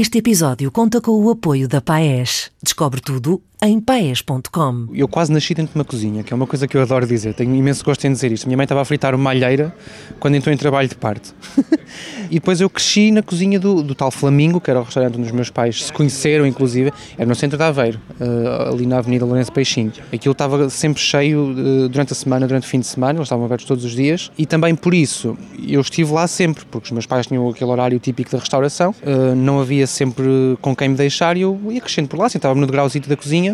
Este episódio conta com o apoio da Paes. Descobre tudo em paes.com. Eu quase nasci dentro de uma cozinha, que é uma coisa que eu adoro dizer. Tenho imenso gosto em dizer isto. Minha mãe estava a fritar uma alheira quando entrou em trabalho de parte. e depois eu cresci na cozinha do, do, tal Flamingo, que era o restaurante onde os meus pais se conheceram, inclusive. Era no centro de Aveiro, uh, ali na Avenida Lourenço Peixinho. Aquilo estava sempre cheio uh, durante a semana, durante o fim de semana. Eles estavam abertos todos os dias. E também por isso eu estive lá sempre, porque os meus pais tinham aquele horário típico da restauração. Uh, não havia sempre com quem me deixar e eu ia crescendo por lá, sentava-me no degrauzinho da cozinha.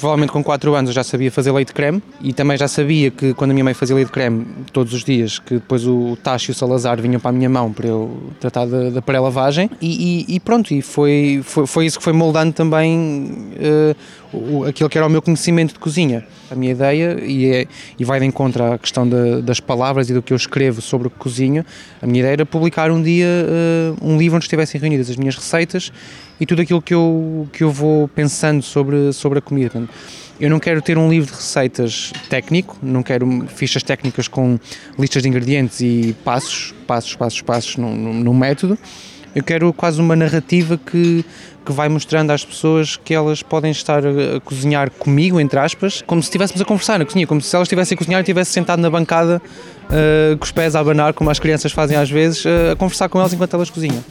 Provavelmente com 4 anos eu já sabia fazer leite creme e também já sabia que quando a minha mãe fazia leite creme todos os dias, que depois o Tacho e o Salazar vinham para a minha mão para eu tratar da, da pré-lavagem. E, e, e, pronto, e foi, foi, foi isso que foi moldando também uh, aquilo que era o meu conhecimento de cozinha. A minha ideia, e, é, e vai de encontro à questão de, das palavras e do que eu escrevo sobre o cozinho, a minha ideia era publicar um dia uh, um livro onde estivessem reunidas as minhas receitas e tudo aquilo que eu, que eu vou pensando sobre, sobre a comida. Eu não quero ter um livro de receitas técnico, não quero fichas técnicas com listas de ingredientes e passos, passos, passos, passos no, no método. Eu quero quase uma narrativa que, que vai mostrando às pessoas que elas podem estar a cozinhar comigo, entre aspas, como se estivéssemos a conversar na cozinha, como se elas estivessem a cozinhar e estivesse sentado na bancada uh, com os pés a abanar, como as crianças fazem às vezes, uh, a conversar com elas enquanto elas cozinham.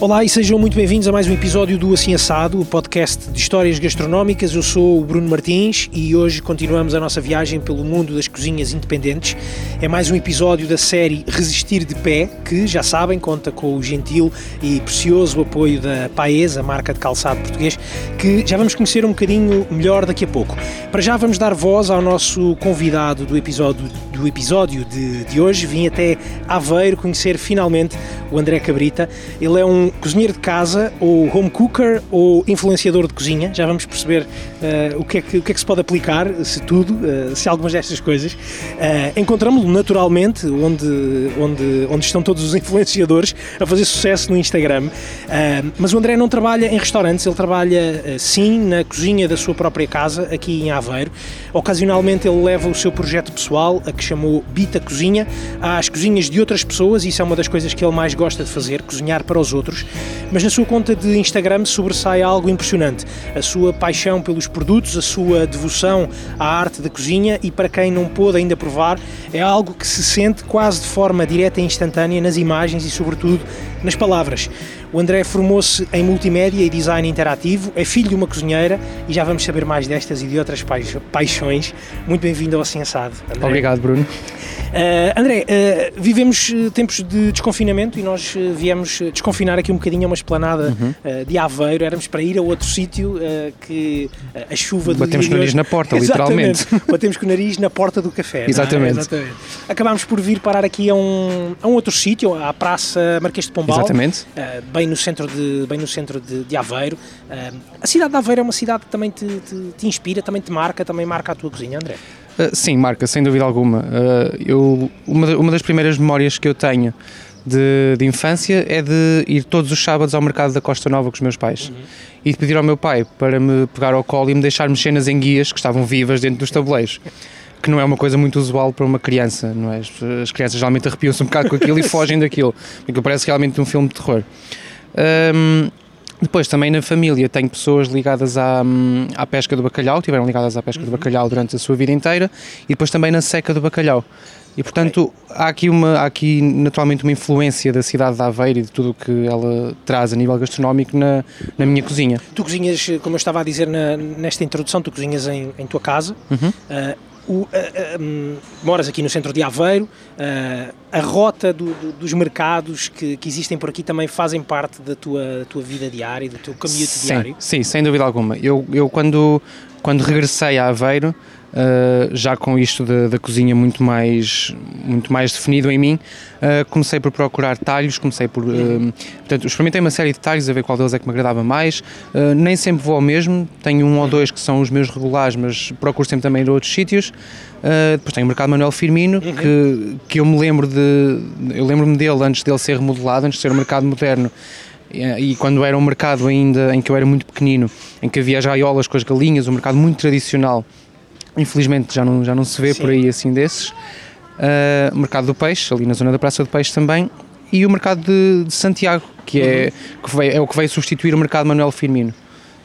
Olá e sejam muito bem-vindos a mais um episódio do Assim Assado, o podcast de histórias gastronómicas. Eu sou o Bruno Martins e hoje continuamos a nossa viagem pelo mundo das cozinhas independentes. É mais um episódio da série Resistir de Pé, que, já sabem, conta com o gentil e precioso apoio da Paes, a marca de calçado português, que já vamos conhecer um bocadinho melhor daqui a pouco. Para já vamos dar voz ao nosso convidado do episódio, do episódio de, de hoje. Vim até Aveiro conhecer finalmente o André Cabrita. Ele é um cozinheiro de casa, ou home cooker, ou influenciador de cozinha. Já vamos perceber uh, o, que é que, o que é que se pode aplicar, se tudo, uh, se algumas destas coisas. Uh, Encontramos-lo naturalmente onde, onde, onde estão todos os influenciadores a fazer sucesso no Instagram. mas o André não trabalha em restaurantes, ele trabalha sim na cozinha da sua própria casa, aqui em Aveiro. Ocasionalmente ele leva o seu projeto pessoal, a que chamou Bita Cozinha, às cozinhas de outras pessoas, e isso é uma das coisas que ele mais gosta de fazer, cozinhar para os outros mas na sua conta de Instagram sobressai algo impressionante: a sua paixão pelos produtos, a sua devoção à arte da cozinha e para quem não pôde ainda provar, é algo que se sente quase de forma direta e instantânea nas imagens e, sobretudo, nas palavras. O André formou-se em multimédia e design interativo, é filho de uma cozinheira e já vamos saber mais destas e de outras paixões. Muito bem-vindo ao Assado. André. Obrigado, Bruno. Uh, André, uh, vivemos tempos de desconfinamento e nós viemos desconfinar aqui um bocadinho a uma esplanada uhum. uh, de Aveiro. Éramos para ir a outro sítio que a chuva do Batemos com o nariz na porta, literalmente. Batemos com o nariz na porta do café. É? Exatamente. É? Exatamente. Acabámos por vir parar aqui a um, a um outro sítio, à Praça Marquês de Pombal. Exatamente bem no centro de, bem no centro de, de Aveiro. A cidade de Aveiro é uma cidade que também te, te, te, inspira, também te marca, também marca a tua cozinha, André? Uh, sim, marca, sem dúvida alguma. Uh, eu, uma, uma das primeiras memórias que eu tenho de, de, infância é de ir todos os sábados ao mercado da Costa Nova com os meus pais. Uhum. E de pedir ao meu pai para me pegar ao colo e me deixar mexer nas enguias que estavam vivas dentro dos tabuleiros que não é uma coisa muito usual para uma criança, não é? As crianças geralmente arrepiam-se um bocado com aquilo e fogem daquilo, porque parece realmente um filme de terror. Um, depois, também na família, tenho pessoas ligadas à, à pesca do bacalhau, tiveram ligadas à pesca do bacalhau durante a sua vida inteira, e depois também na seca do bacalhau. E portanto há aqui, uma, há aqui naturalmente uma influência da cidade de Aveiro e de tudo o que ela traz a nível gastronómico na, na minha cozinha. Tu cozinhas, como eu estava a dizer na, nesta introdução, tu cozinhas em, em tua casa. Uhum. Uh, o, uh, um, moras aqui no centro de Aveiro, uh, a rota do, do, dos mercados que, que, existem por aqui também fazem parte da tua, tua vida diária, do teu sim, diário? Sim, sem dúvida alguma. Eu, eu quando, quando regressei a Aveiro, Uh, já com isto da, da, cozinha muito mais, muito mais definido em mim, uh, comecei por procurar talhos, comecei por. Uh, portanto, experimentei uma série de talhos a ver qual deles é que me agradava mais. nem sempre vou ao mesmo, tenho um ou dois que são os meus regulares, mas procuro sempre também ir a outros sítios. depois tenho o Mercado Manuel Firmino, uhum. que, que eu me lembro de. Eu lembro-me dele antes dele ser remodelado, antes de ser um mercado moderno E, e quando era um mercado ainda em que eu era muito pequenino, em que havia as gaiolas com as galinhas, um mercado muito tradicional, infelizmente já não, já não se vê Sim. por aí assim desses. Uh, mercado do peixe, ali na zona da Praça do Peixe também, e o mercado de, de Santiago, que, é, que veio- é o que veio substituir o mercado Manuel Firmino.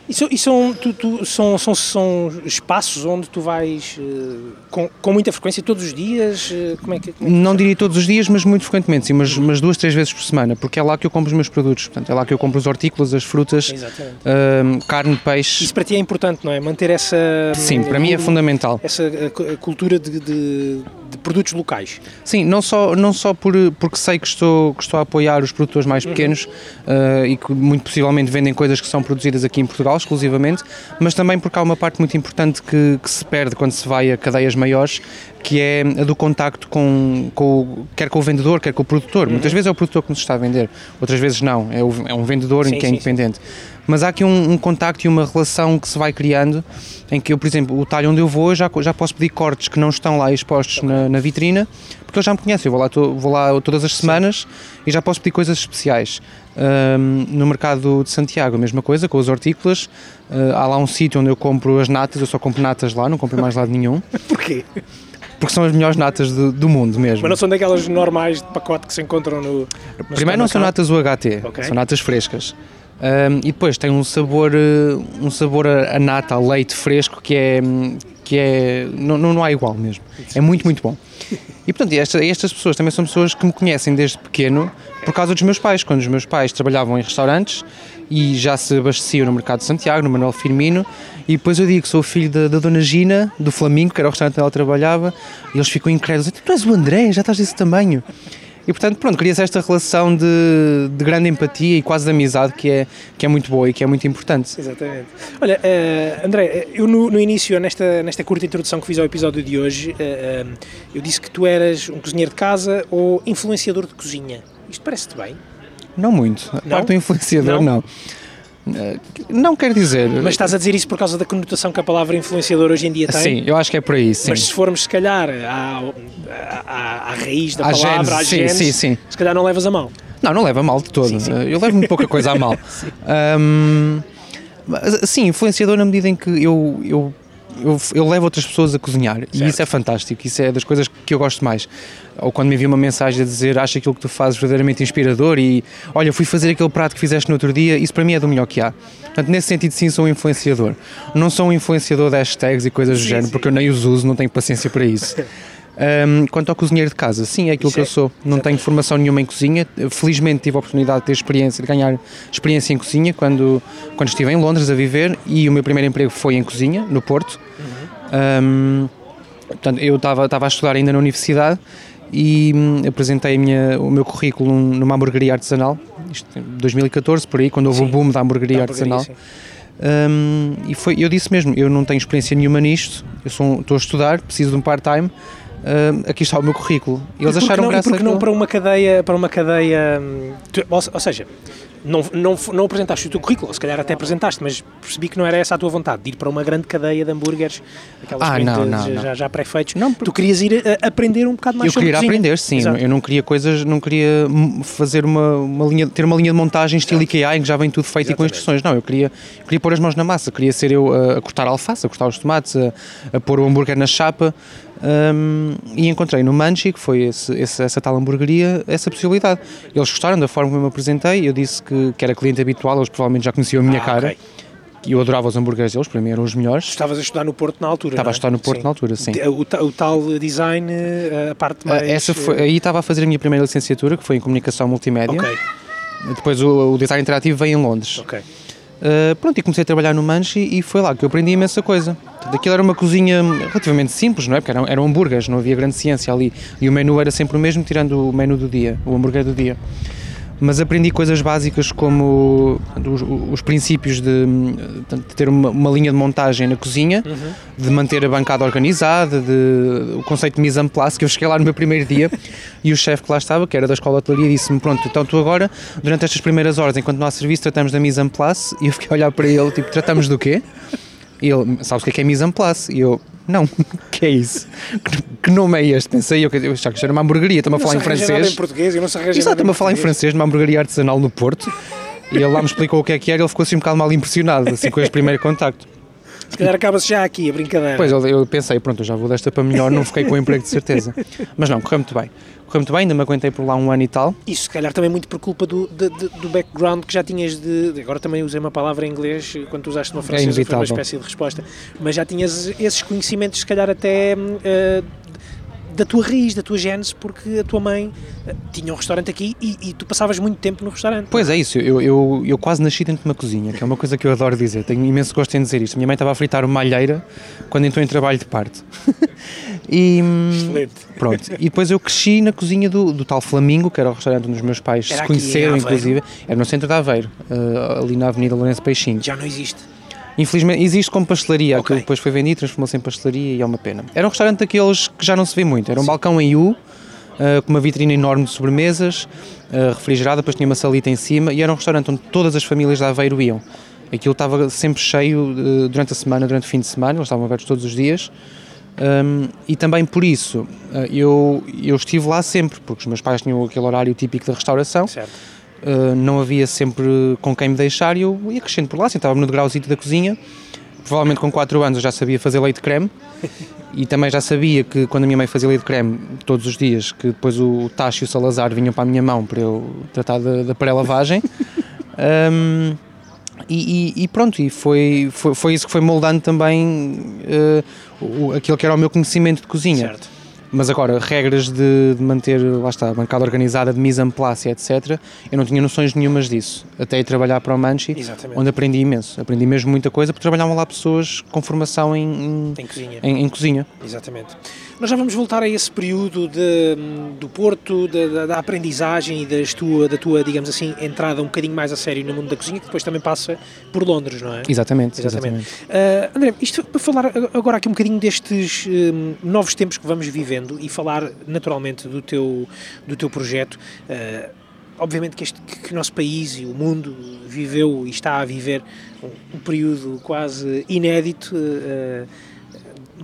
E, são, e são, tu- tu- são, são, são espaços onde tu vais eh, com, com muita frequência, todos os dias? eh, como é que, como é que Não diria todos os dias, mas muito frequentemente, sim, mas, mas duas, três vezes por semana, porque é lá que eu compro os meus produtos. Portanto, é lá que eu compro os hortícolas, as frutas, hum, carne, peixe. Isso para ti é importante, não é? Manter essa. Sim, para mim é fundamental. Essa eh, cu- eh, cultura de, de- de produtos locais. Sim, não só, não só por, porque sei que estou, que estou a apoiar os produtores mais pequenos uh, e que muito possivelmente vendem coisas que são produzidas aqui em Portugal exclusivamente, mas também porque há uma parte muito importante que, que se perde quando se vai a cadeias maiores, que é a do contacto com, com o- quer com o vendedor, quer com o produtor. Muitas vezes é o produtor que nos está a vender, outras vezes não, é, o- é um vendedor Sim, que é sim, independente. Mas há aqui um, um contacto e uma relação que se vai criando em que eu, por exemplo, o talho onde eu vou, já, já posso pedir cortes que não estão lá expostos na, na vitrina, porque eles já me conhecem. Eu vou lá, to- vou lá todas as semanas e já posso pedir coisas especiais. Ahm, no mercado de Santiago, a mesma coisa, com as hortícolas. Ah, há lá um sítio onde eu compro as natas, eu só compro natas lá, não compro mais lado nenhum, Porquê? porque são as melhores natas do, do mundo mesmo. Mas não são daquelas normais de pacote que se encontram no. no Primeiro não são natas UHT, Ok. são natas frescas. Ahm, e depois tem um sabor, eh, um sabor a, nata, a leite fresco que é, que é não, não há igual mesmo. É muito, muito bom. E portanto, esta- estas pessoas também são pessoas que me conhecem desde pequeno por causa dos meus pais. Quando os meus pais trabalhavam em restaurantes e já se abasteciam no Mercado de Santiago, no Manuel Firmino, e depois eu digo que sou filho da, da Dona Gina, do Flamingo, que era o restaurante onde ela trabalhava, e eles ficam incrédulos. Tu és o André, já estás desse tamanho. E portanto, pronto, cria-se esta relação de, de grande empatia e quase de amizade que é, que é muito boa e que é muito importante. Exatamente. Olha, eh, André, eh, eu no, no início, nesta, nesta curta introdução que fiz ao episódio de hoje, eh, eh, eu disse que tu eras um cozinheiro de casa ou influenciador de cozinha. Isto parece-te bem? Não muito. A Não? parte do influenciador, Não? não. Eh, Não quer dizer. Mas estás a dizer isso por causa da conotação que a palavra influenciador hoje em dia tem? Sim, eu acho que é por aí, sim. Mas se formos, se calhar, à, à, à raiz da À palavra, à gênese, sim, gênese, sim, sim. se calhar não levas a mal. Não, não leva a mal de todo. Sim, sim. Eh, Eu levo muito pouca coisa a mal. Ahm, mas, sim, influenciador na medida em que eu, eu, eu, eu levo outras pessoas a cozinhar e Certo. isso é fantástico, isso é das coisas que eu gosto mais. Ou quando me envia uma mensagem a dizer acha aquilo que tu fazes verdadeiramente inspirador e olha, fui fazer aquele prato que fizeste no outro dia, isso para mim é do melhor que há. Portanto, nesse sentido, sim, sou um influenciador. Não sou um influenciador de hashtags e coisas do Sim, género, sim. porque eu nem os uso, não tenho paciência para isso. Ahm, quanto ao cozinheiro de casa, sim, é aquilo Isso que eu sou. Não tenho formação nenhuma em cozinha. Felizmente tive a oportunidade de ter experiência, de ganhar experiência em cozinha quando, quando estive em Londres a viver e o meu primeiro emprego foi em cozinha, no Porto. Ahm, portanto, eu estava estava a estudar ainda na universidade e hum, apresentei a minha, o meu currículo numa hamburgueria artesanal, isto em 2014, por aí, quando houve Sim. o boom da hamburgueria Da artesanal. Hum, e foi, eu disse mesmo, eu não tenho experiência nenhuma nisto, eu sou, um- estou a estudar, preciso de um part-time, hum, aqui está o meu currículo. E eles E acharam não, e graça por que não para uma cadeia, para uma cadeia, hum, tu- ou, ou seja, não, não, não apresentaste o teu currículo, ou se calhar até apresentaste, mas percebi que não era essa a tua vontade, de ir para uma grande cadeia de hambúrgueres, aquelas Ah, não, não, já, não. já, pré-feitos. Não, porque- Tu querias ir a, a aprender um bocado mais Eu queria aprender, sim. Exato. Eu não queria coisas, não queria hum, fazer uma, uma linha, ter uma linha de montagem estilo IKEA em que já vem tudo feito e com Exatamente. instruções. Não, eu queria, queria pôr as mãos na massa, queria ser eu a, a cortar a alface, a cortar os tomates, a, a pôr o hambúrguer na chapa. Hum, e encontrei no Manchi, que foi esse, esse- essa tal hamburgueria, essa possibilidade. Eles gostaram da forma como eu me apresentei. Eu disse que, que era cliente habitual, eles provavelmente já conheciam a minha Ah, cara. ok. E eu adorava os hambúrgueres deles, para mim eram os melhores. Estavas a estudar no Porto na altura, Estava não a é? estudar no Porto Sim. na altura, sim. O, o tal design, eh, a parte mais... Ah, Essa foi, aí estava a fazer a minha primeira licenciatura, que foi em Comunicação Multimédia. Ok, Depois o, o design interativo veio em Londres. ok. Uh, pronto, e comecei a trabalhar no Manchi e foi lá que eu aprendi imensa coisa. Portanto, aquilo era uma cozinha relativamente simples, não é? Porque eram, eram hambúrgueres, não havia grande ciência ali. E o menu era sempre o mesmo, tirando o menu do dia, o hambúrguer do dia. Mas aprendi coisas básicas como os, os princípios de, de ter uma, uma linha de montagem na cozinha, de manter a bancada organizada, de, o conceito de mise en place, que eu cheguei lá no meu primeiro dia e o chefe que lá estava, que era da escola de hotelaria, disse-me, pronto, então tu agora, durante estas primeiras horas, enquanto não há serviço, tratamos da mise en place, e eu fiquei a olhar para ele, tipo, tratamos do quê? E ele, sabes o que é que é mise en place? E eu, não, que é isso? Que, nome é este? Pensei eu, eu já que isto era uma hamburgueria, estou-me a falar em arranja nada francês. em português, eu não se arranja Exato, estou-me a falar em francês numa hamburgueria artesanal no Porto. E ele lá me explicou o que é que era e ele ficou assim um bocado mal impressionado, assim, com este primeiro contacto. Se calhar acaba-se já aqui a brincadeira. Pois, eu, eu pensei, pronto, eu já vou desta para melhor, não fiquei com o emprego de certeza. Mas não, correu muito bem. Correu muito bem, ainda me aguentei por lá um ano e tal. Isso, se calhar, também muito por culpa do, de- de- do background que já tinhas de. Agora também usei uma palavra em inglês quando tu usaste uma francesa, foi uma espécie de resposta. Mas já tinhas esses conhecimentos, se calhar, até. eh, da tua raiz, da tua gênese, porque a tua mãe eh, tinha um restaurante aqui e, e tu passavas muito tempo no restaurante. Pois é isso, eu, eu, eu quase nasci dentro de uma cozinha, que é uma coisa que eu adoro dizer, tenho imenso gosto em dizer isto. Minha mãe estava a fritar uma alheira quando entrou em trabalho de parte. e, hum, Excelente. Pronto, e depois eu cresci na cozinha do, do tal Flamingo, que era o restaurante onde os meus pais Era se conheceram, inclusive. Era no centro de Aveiro, eh, ali na Avenida Lourenço Peixinho. Já não existe. Infelizmente, existe como pastelaria, Ok. aquilo depois foi vendido, transformou-se em pastelaria e é uma pena. Era um restaurante daqueles que já não se vê muito, era um balcão em U, eh, com uma vitrine enorme de sobremesas, eh, refrigerada, depois tinha uma salita em cima e era um restaurante onde todas as famílias de Aveiro iam. Aquilo estava sempre cheio eh, durante a semana, durante o fim de semana, eles estavam abertos todos os dias. Um, e também por isso eu, eu estive lá sempre, porque os meus pais tinham aquele horário típico da restauração, Certo. Uh, não havia sempre com quem me deixar e eu ia crescendo por lá, sentava-me no degrauzito da cozinha. Provavelmente com 4 anos eu já sabia fazer leite de creme e também já sabia que quando a minha mãe fazia leite creme todos os dias, que depois o Tacho e o Salazar vinham para a minha mão para eu tratar da, da pré-lavagem. Um, e, e- e pronto, e foi, foi, foi isso que foi moldando também uh, o- aquilo que era o meu conhecimento de cozinha. Certo. Mas agora, regras de, de manter, lá está, a bancada organizada, de mise en place, etc., eu não tinha noções nenhumas disso. Até ir trabalhar para o Manchi, Exatamente. onde aprendi imenso. Aprendi mesmo muita coisa, porque trabalhavam lá pessoas com formação em, em, Tem cozinha. em- em cozinha. Exatamente. Nós já vamos voltar a esse período de, do Porto, da, da- da aprendizagem e das tua, da tua, digamos assim, entrada um bocadinho mais a sério no mundo da cozinha, que depois também passa por Londres, não é? Exatamente, Exatamente. exatamente. Uh, André, isto para falar agora aqui um bocadinho destes um, novos tempos que vamos vivendo e falar naturalmente do teu, do teu projeto. Uh, obviamente que, este, que o nosso país e o mundo viveu e está a viver um, um período quase inédito. uh,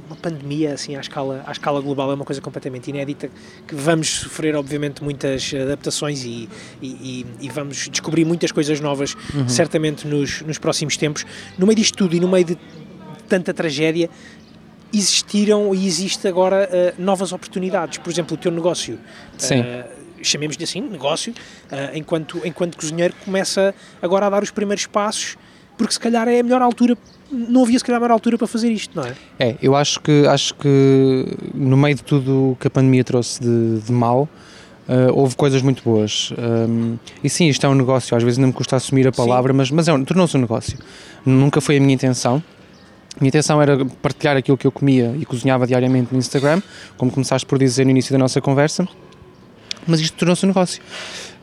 uma pandemia assim à escala, à escala global é uma coisa completamente inédita que vamos sofrer obviamente muitas adaptações e, e, e- vamos descobrir muitas coisas novas certamente nos, nos próximos tempos. No meio disto tudo e no meio de tanta tragédia existiram e existe agora eh, novas oportunidades. Por exemplo o teu negócio. Sim. eh, chamemos-lhe assim, negócio eh, enquanto, enquanto cozinheiro começa agora a dar os primeiros passos porque se calhar é a melhor altura não havia se calhar melhor altura para fazer isto, não é? É, eu acho que, acho que no meio de tudo o que a pandemia trouxe de, de mal, uh, houve coisas muito boas. Um, e sim, isto é um negócio, às vezes não me custa assumir a palavra, mas, mas é tornou-se um negócio. Nunca foi a minha intenção. A minha intenção era partilhar aquilo que eu comia e cozinhava diariamente no Instagram, como começaste por dizer no início da nossa conversa, mas isto tornou-se um negócio.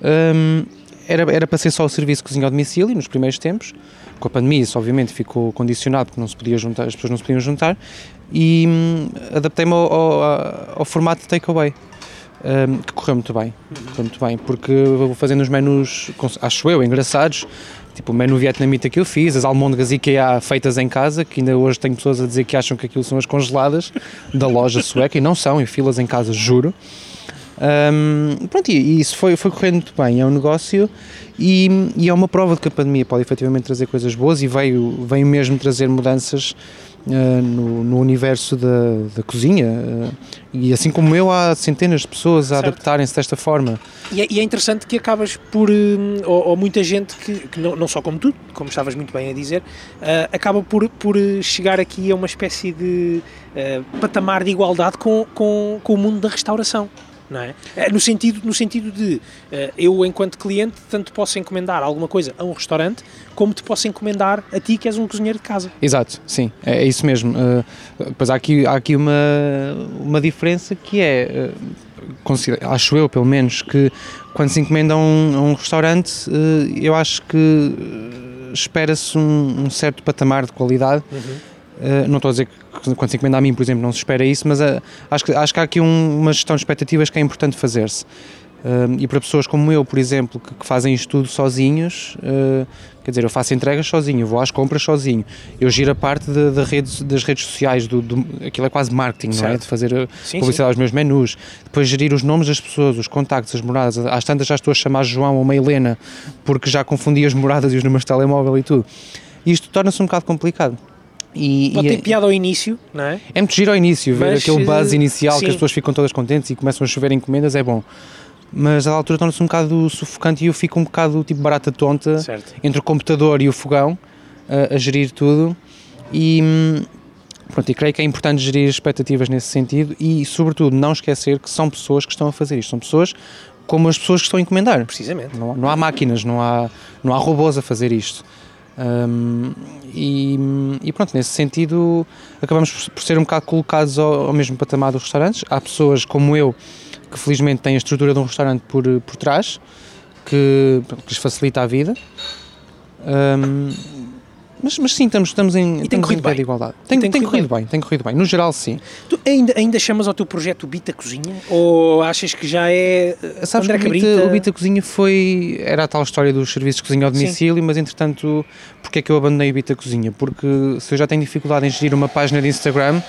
Um, era, era para ser só o serviço de cozinha ao domicílio nos primeiros tempos. Com a pandemia, isso obviamente ficou condicionado porque não se podia juntar, as pessoas não se podiam juntar e hum, adaptei-me ao, ao- ao formato takeaway. hum, que correu muito bem, correu muito bem, porque vou fazendo os menus, acho eu, engraçados, tipo o menu vietnamita que eu fiz, as almôndegas IKEA feitas em casa, que ainda hoje tenho pessoas a dizer que acham que aquilo são as congeladas da loja sueca, e não são, em filas em casa, juro. Hum, pronto, e, isso foi, foi correndo muito bem, é um negócio e, e é uma prova de que a pandemia pode efetivamente trazer coisas boas e veio, veio mesmo trazer mudanças ah, no, no universo da, da cozinha ah, e assim como eu há centenas de pessoas a adaptarem-se desta forma. E é, e é interessante que acabas por, hum, ou, ou muita gente que, que não, não só como tu, como estavas muito bem a dizer, ah, acaba por, por eh, chegar aqui a uma espécie de ah, patamar de igualdade com, com, com o mundo da restauração. Não é? Eh, No, sentido, no sentido de eh, eu, enquanto cliente, tanto posso encomendar alguma coisa a um restaurante, como te posso encomendar a ti, que és um cozinheiro de casa. Exato, sim, é, é isso mesmo. Uh, pois há aqui, há aqui uma, uma diferença que é, uh, considero- acho eu pelo menos, que quando se encomenda a um, um restaurante, eu acho que espera-se um, um certo patamar de qualidade. Uh, não estou a dizer que quando se encomenda a mim, por exemplo, não se espera isso, mas uh, acho, que, acho que há aqui um- uma gestão de expectativas que é importante fazer-se. Um, e para pessoas como eu, por exemplo, que, que fazem isto tudo sozinhos, uh, quer dizer, eu faço entregas sozinho, vou às compras sozinho, eu giro a parte de, de redes, das redes sociais, do, do, aquilo é quase marketing, certo. não é? De fazer uh, sim, publicidade sim. aos meus menus, depois gerir os nomes das pessoas, os contactos, as moradas. Às tantas já estou a chamar João ou uma Helena porque já confundi as moradas e os números de telemóvel e tudo. E isto torna-se um bocado complicado. E, Pode e ter é, piada ao início, não é? É muito giro ao início, ver aquele buzz inicial sim. que as pessoas ficam todas contentes e começam a chover encomendas, é bom mas à altura torna-se um bocado sufocante e eu fico um bocado tipo barata tonta certo. entre o computador e o fogão a, a gerir tudo e pronto, e creio que é importante gerir expectativas nesse sentido e sobretudo não esquecer que são pessoas que estão a fazer isto, são pessoas como as pessoas que estão a encomendar. Precisamente. Não, não há máquinas, não há, não há robôs a fazer isto. Um, e, e, pronto, nesse sentido acabamos por ser um bocado colocados ao, ao mesmo patamar dos restaurantes. Há pessoas como eu que felizmente tem a estrutura de um restaurante por, por trás, que, que lhes facilita a vida. Um, mas, mas sim, estamos, estamos em, e tem estamos em pé de igualdade. Tem, tem, tem corrido bem. bem. tem corrido bem. No geral, sim. Tu ainda, ainda chamas ao teu projeto Bita Cozinha? Ou achas que já é eh, Sabes André que o Bita, o Bita Cozinha foi... Era a tal história dos serviços de cozinha ao domicílio, sim. mas entretanto, porque é que eu abandonei o Bita Cozinha? Porque se eu já tenho dificuldade em gerir uma página de Instagram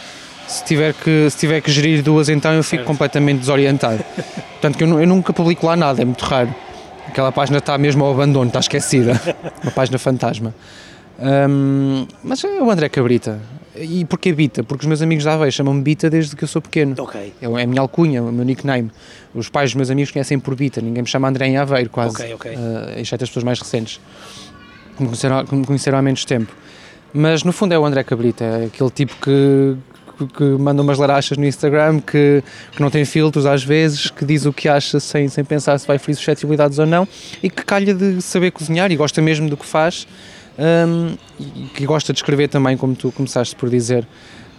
se tiver que, se tiver que gerir duas, então eu fico completamente desorientado. Portanto, que eu, eu, nunca publico lá nada, é muito raro. Aquela página está mesmo ao abandono, está esquecida. Uma página fantasma. Um, mas é o André Cabrita. E porquê Bita? Porque os meus amigos da Aveiro chamam-me Bita desde que eu sou pequeno. É, é a minha alcunha, o meu nickname. Os pais dos meus amigos conhecem por Bita, ninguém me chama André em Aveiro, quase. Ok, ok. Uh, exceto as pessoas mais recentes, que me conheceram, que me conheceram há menos tempo. Mas no fundo é o André Cabrita, é aquele tipo que, que manda umas larachas no Instagram, que, que não tem filtros às vezes, que diz o que acha sem, sem pensar se vai ferir suscetibilidades ou não e que calha de saber cozinhar e gosta mesmo do que faz um, e que gosta de escrever também, como tu começaste por dizer.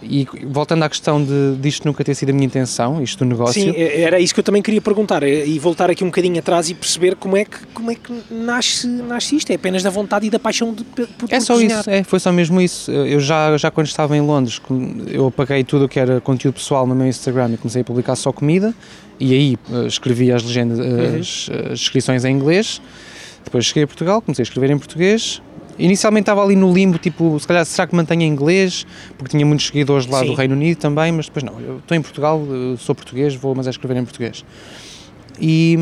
E voltando à questão de disto nunca ter sido a minha intenção, isto do negócio. Sim, é, era isso que eu também queria perguntar é, e voltar aqui um bocadinho atrás e perceber como é que, como é que nasce, nasce isto. É apenas da vontade e da paixão de, por, É só cozinhar. isso, é, foi só mesmo isso. Eu já, já quando estava em Londres, eu apaguei tudo o que era conteúdo pessoal no meu Instagram e comecei a publicar só comida e aí uh, escrevi as legendas, uhum. as, as descrições em inglês. Depois cheguei a Portugal, comecei a escrever em português Inicialmente estava ali no limbo, tipo, se calhar será que mantenho inglês? Porque tinha muitos seguidores lá Sim. do Reino Unido também, mas depois não, eu estou em Portugal, sou português, vou mas é escrever em português. E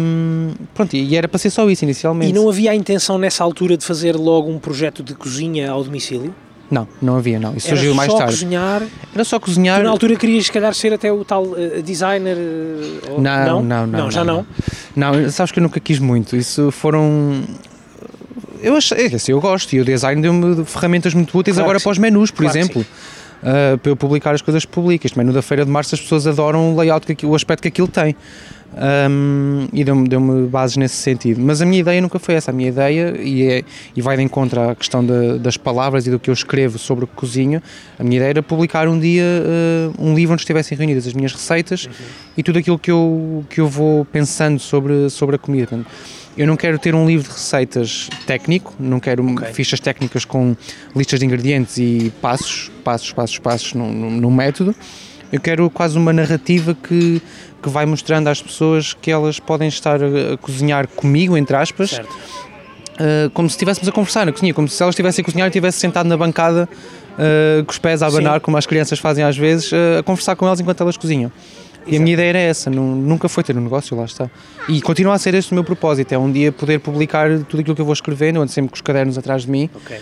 pronto, e era para ser só isso inicialmente. E não havia a intenção nessa altura de fazer logo um projeto de cozinha ao domicílio? Não, não havia, não. Isso surgiu mais tarde. Cozinhar, era só cozinhar. Tu na altura querias, se calhar, ser até o tal uh, designer? Uh, não, não, não, não, já não. não. Não, sabes que eu nunca quis muito. Isso foram eu, achei, assim, eu gosto e o design deu-me ferramentas muito úteis claro agora para os menus, por claro exemplo. Uh, para eu publicar as coisas que publico. Este menu da Feira de Março as pessoas adoram o layout, que aquilo, o aspecto que aquilo tem. Um, e deu-me deu bases nesse sentido. Mas a minha ideia nunca foi essa. A minha ideia, e, é, e vai de encontro à questão de, das palavras e do que eu escrevo sobre o que cozinho, a minha ideia era publicar um dia uh, um livro onde estivessem reunidas as minhas receitas uhum. e tudo aquilo que eu, que eu vou pensando sobre, sobre a comida. Portanto, eu não quero ter um livro de receitas técnico, não quero okay. fichas técnicas com listas de ingredientes e passos, passos, passos, passos no, no, no método. Eu quero quase uma narrativa que, que vai mostrando às pessoas que elas podem estar a cozinhar comigo, entre aspas, uh, como se estivéssemos a conversar na cozinha, como se elas estivessem a cozinhar e estivesse sentado na bancada uh, com os pés a abanar, Sim. como as crianças fazem às vezes, uh, a conversar com elas enquanto elas cozinham. E a minha ideia era essa, nunca foi ter um negócio, lá está. E continua a ser este o meu propósito, é um dia poder publicar tudo aquilo que eu vou escrevendo, ando sempre com os cadernos atrás de mim, okay.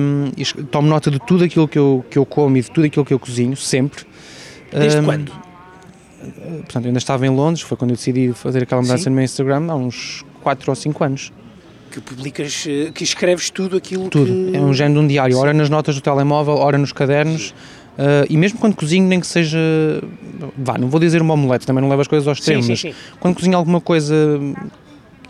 um, e tomo nota de tudo aquilo que eu, que eu como e de tudo aquilo que eu cozinho, sempre. Desde um, quando? Portanto, eu ainda estava em Londres, foi quando eu decidi fazer aquela mudança Sim. no meu Instagram, há uns 4 ou 5 anos. Que publicas, eh, que escreves tudo aquilo tudo. que... é um género de um diário, Sim. ora nas notas do telemóvel, ora nos cadernos, Uh, e mesmo quando cozinho, nem que seja. Vá, não vou dizer uma omelete, também não levo as coisas aos extremos, sim, sim, sim. quando cozinho alguma coisa